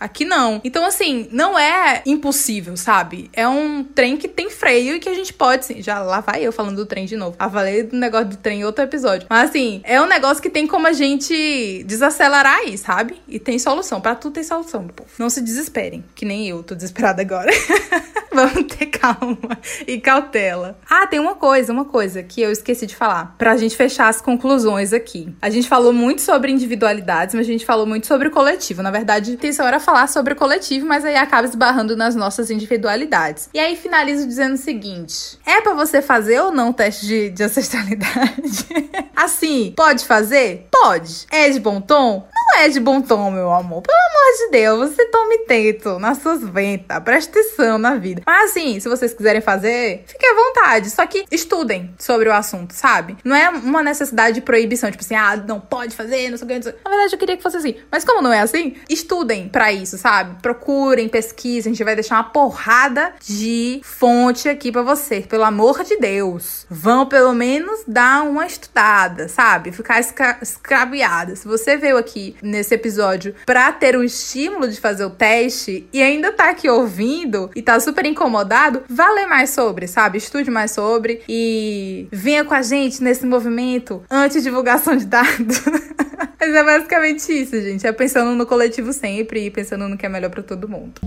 Aqui não. Então, assim, não é impossível, sabe? É um trem que tem freio e que a gente pode, sim. Já lá vai eu falando do trem de novo. Falei do negócio do trem em outro episódio. Mas, assim, é um negócio que tem como a gente desacelerar aí, sabe? E tem solução. Para tudo tem solução, meu povo. Não se desesperem, que nem eu tô desesperada agora. <laughs> Vamos ter calma e cautela. Ah, tem uma coisa, uma coisa que eu esqueci de falar. Pra gente fechar as conclusões aqui. A gente falou muito sobre individualidades, mas a gente falou muito sobre o coletivo. Na verdade, a intenção era falar sobre o coletivo, mas aí acaba esbarrando nas nossas individualidades. E aí finalizo dizendo o seguinte: é para você fazer ou não o teste de, de ancestralidade? <laughs> assim, pode fazer? Pode. É de bom tom? Não é de bom tom, meu amor. Pelo amor de Deus, você tome tento nas suas ventas. Presta atenção na vida. Mas assim, se vocês quiserem fazer, fiquem à vontade. Só que estudem sobre o assunto, sabe? Não é uma necessidade de proibição, tipo assim, ah, não pode fazer, não sei o que. Não sei. Na verdade, eu queria que fosse assim. Mas como não é assim, estudem para isso, sabe? Procurem, pesquisem. A gente vai deixar uma porrada de fonte aqui para você. Pelo amor de Deus. Vão pelo menos dar uma estudada, sabe? Ficar escra escraviada. Se você veio aqui nesse episódio pra ter o estímulo de fazer o teste e ainda tá aqui ouvindo e tá super incomodado, vá ler mais sobre, sabe? Estude mais sobre e venha com a gente nesse movimento anti-divulgação de dados. <laughs> Mas é basicamente isso, gente. É pensando no coletivo sempre e pensando no que é melhor para todo mundo.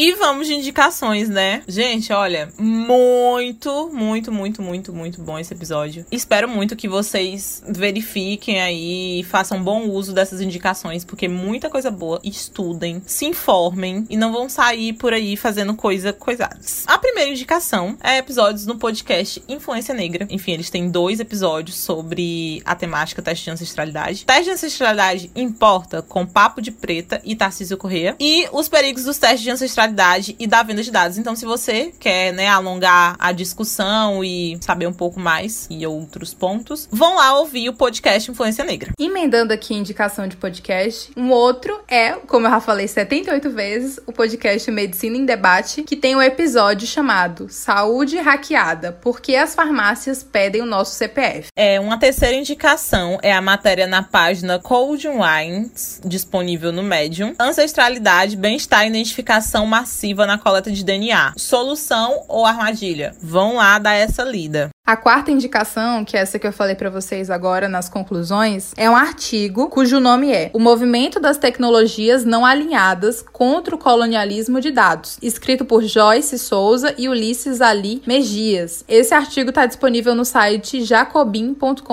E vamos de indicações, né? Gente, olha, muito, muito, muito, muito, muito bom esse episódio. Espero muito que vocês verifiquem aí e façam bom uso dessas indicações, porque muita coisa boa. Estudem, se informem e não vão sair por aí fazendo coisa coisadas. A primeira indicação é episódios no podcast Influência Negra. Enfim, eles têm dois episódios sobre a temática teste de ancestralidade. Teste de ancestralidade importa com Papo de Preta e Tarcísio Corrêa. E os perigos dos testes de ancestralidade e da venda de dados. Então, se você quer, né, alongar a discussão e saber um pouco mais e outros pontos, vão lá ouvir o podcast Influência Negra. Emendando aqui a indicação de podcast, um outro é, como eu já falei 78 vezes, o podcast Medicina em Debate, que tem um episódio chamado Saúde Hackeada, porque as farmácias pedem o nosso CPF. É, uma terceira indicação é a matéria na página Cold Wines, disponível no Medium. Ancestralidade, bem-estar e identificação massiva na coleta de DNA. Solução ou armadilha? Vão lá dar essa lida. A quarta indicação, que é essa que eu falei para vocês agora nas conclusões, é um artigo cujo nome é O Movimento das Tecnologias Não Alinhadas contra o Colonialismo de Dados, escrito por Joyce Souza e Ulisses Ali Megias. Esse artigo está disponível no site jacobin.com.br.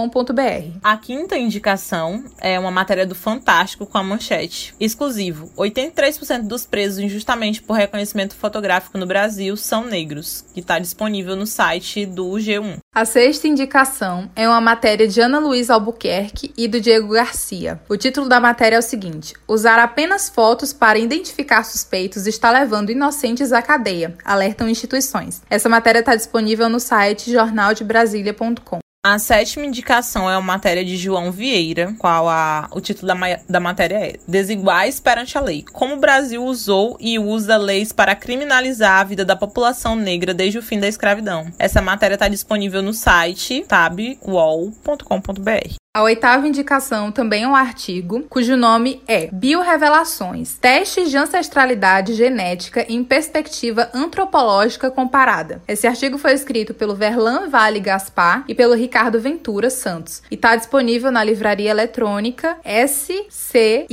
A quinta indicação é uma matéria do Fantástico com a manchete exclusivo: 83% dos presos injustamente por reconhecimento fotográfico no Brasil são negros, que está disponível no site do G1. A sexta indicação é uma matéria de Ana Luísa Albuquerque e do Diego Garcia. O título da matéria é o seguinte: Usar apenas fotos para identificar suspeitos está levando inocentes à cadeia, alertam instituições. Essa matéria está disponível no site jornaldebrasilia.com. A sétima indicação é uma matéria de João Vieira, qual a, o título da, da matéria é Desiguais perante a lei. Como o Brasil usou e usa leis para criminalizar a vida da população negra desde o fim da escravidão. Essa matéria está disponível no site tabwall.com.br. A oitava indicação também é um artigo cujo nome é Biorrevelações: Testes de ancestralidade genética em perspectiva antropológica comparada. Esse artigo foi escrito pelo Verlan Vale Gaspar e pelo Ricardo Ventura Santos e está disponível na livraria eletrônica scielo.br.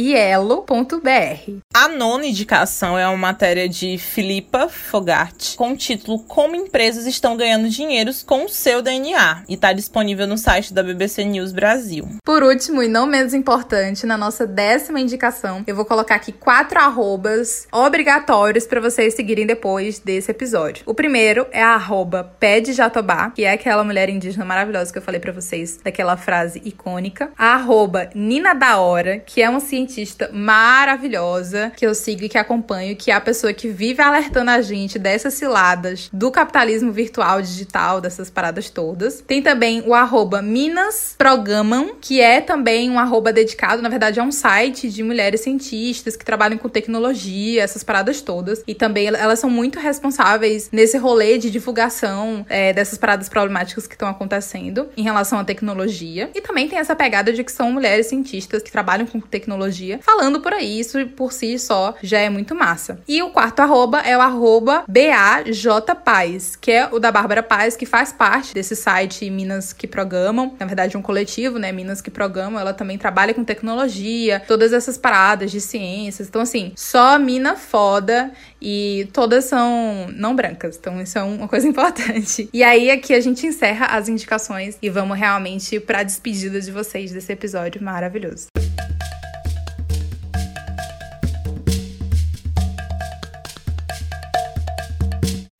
A nona indicação é uma matéria de Filipa Fogatti com o título Como empresas estão ganhando dinheiro com o seu DNA e está disponível no site da BBC News Brasil. Brasil. Por último, e não menos importante, na nossa décima indicação, eu vou colocar aqui quatro arrobas obrigatórios para vocês seguirem depois desse episódio. O primeiro é a arroba Pé de Jatobá, que é aquela mulher indígena maravilhosa que eu falei para vocês, daquela frase icônica. A arroba Nina da Hora, que é uma cientista maravilhosa, que eu sigo e que acompanho, que é a pessoa que vive alertando a gente dessas ciladas do capitalismo virtual digital, dessas paradas todas. Tem também o arroba Minas Programam Que é também um arroba dedicado, na verdade é um site de mulheres cientistas que trabalham com tecnologia, essas paradas todas. E também elas são muito responsáveis nesse rolê de divulgação é, dessas paradas problemáticas que estão acontecendo em relação à tecnologia. E também tem essa pegada de que são mulheres cientistas que trabalham com tecnologia, falando por aí, isso por si só já é muito massa. E o quarto arroba é o arroba BAJPaz, que é o da Bárbara Paz, que faz parte desse site Minas que Programam, na verdade um coletivo, né, Minas que Programam, ela também trabalha com tecnologia, todas essas paradas de ciências. Então assim, só mina foda e todas são não brancas. Então isso é uma coisa <laughs> importante. E aí aqui a gente encerra as indicações e vamos realmente para a despedida de vocês desse episódio maravilhoso.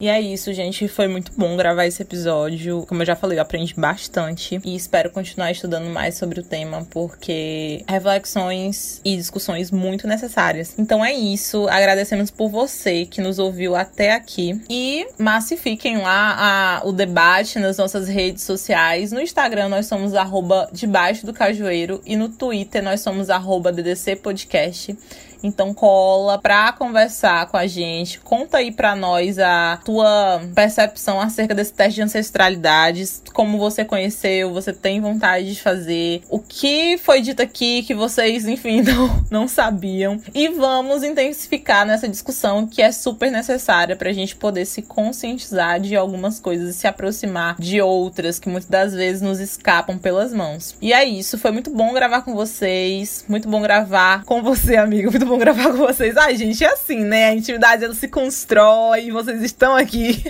E é isso, gente. Foi muito bom gravar esse episódio. Como eu já falei, eu aprendi bastante e espero continuar estudando mais sobre o tema, porque reflexões e discussões muito necessárias. Então é isso. Agradecemos por você que nos ouviu até aqui. E massifiquem lá a, o debate nas nossas redes sociais. No Instagram nós somos arroba debaixo do cajueiro e no Twitter nós somos arroba DDC Podcast. Então cola pra conversar com a gente. Conta aí pra nós a tua percepção acerca desse teste de ancestralidades, como você conheceu, você tem vontade de fazer, o que foi dito aqui que vocês, <laughs> enfim, não, não sabiam. E vamos intensificar nessa discussão que é super necessária pra gente poder se conscientizar de algumas coisas e se aproximar de outras que muitas das vezes nos escapam pelas mãos. E é isso, foi muito bom gravar com vocês, muito bom gravar com você, <laughs> amigo, muito bom bom gravar com vocês. Ai, gente, é assim, né? A intimidade ela se constrói, vocês estão aqui.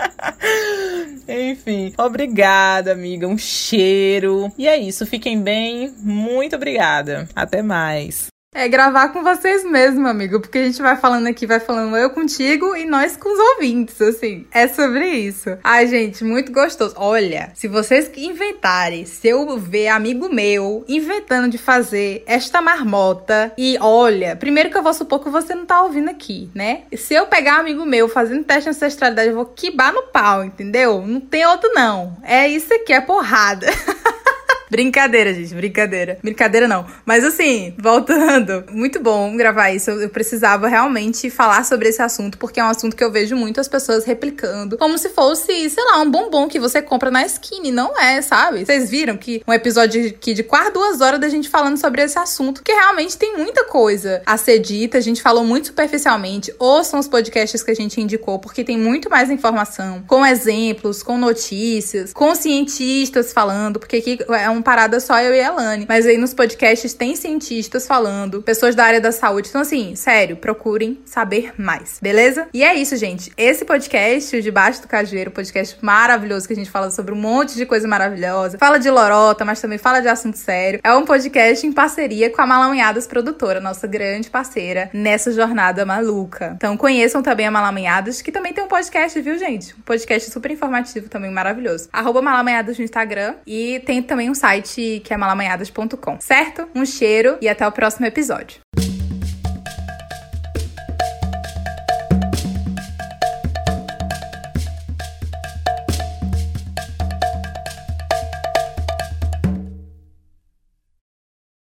<laughs> Enfim, obrigada, amiga. Um cheiro. E é isso, fiquem bem. Muito obrigada. Até mais. É gravar com vocês mesmo, amigo, porque a gente vai falando aqui, vai falando eu contigo e nós com os ouvintes, assim. É sobre isso. Ai, gente, muito gostoso. Olha, se vocês inventarem, se eu ver amigo meu inventando de fazer esta marmota e olha, primeiro que eu vou supor que você não tá ouvindo aqui, né? Se eu pegar amigo meu fazendo teste de ancestralidade, eu vou quibar no pau, entendeu? Não tem outro não. É isso aqui, é porrada. <laughs> Brincadeira, gente, brincadeira. Brincadeira não. Mas assim, voltando, muito bom gravar isso. Eu precisava realmente falar sobre esse assunto, porque é um assunto que eu vejo muito as pessoas replicando, como se fosse, sei lá, um bombom que você compra na skin. Não é, sabe? Vocês viram que um episódio aqui de quase duas horas da gente falando sobre esse assunto, que realmente tem muita coisa a ser dita. A gente falou muito superficialmente. Ouçam os podcasts que a gente indicou, porque tem muito mais informação, com exemplos, com notícias, com cientistas falando, porque aqui é um parada só eu e a Elane. Mas aí nos podcasts tem cientistas falando, pessoas da área da saúde. Então, assim, sério, procurem saber mais, beleza? E é isso, gente. Esse podcast, o Debaixo do Cajueiro, podcast maravilhoso que a gente fala sobre um monte de coisa maravilhosa. Fala de lorota, mas também fala de assunto sério. É um podcast em parceria com a Malamanhadas Produtora, nossa grande parceira nessa jornada maluca. Então conheçam também a Malamanhadas, que também tem um podcast, viu, gente? Um podcast super informativo também, maravilhoso. Arroba Malamanhadas no Instagram e tem também um site site que é malamanhadas.com, certo? Um cheiro e até o próximo episódio.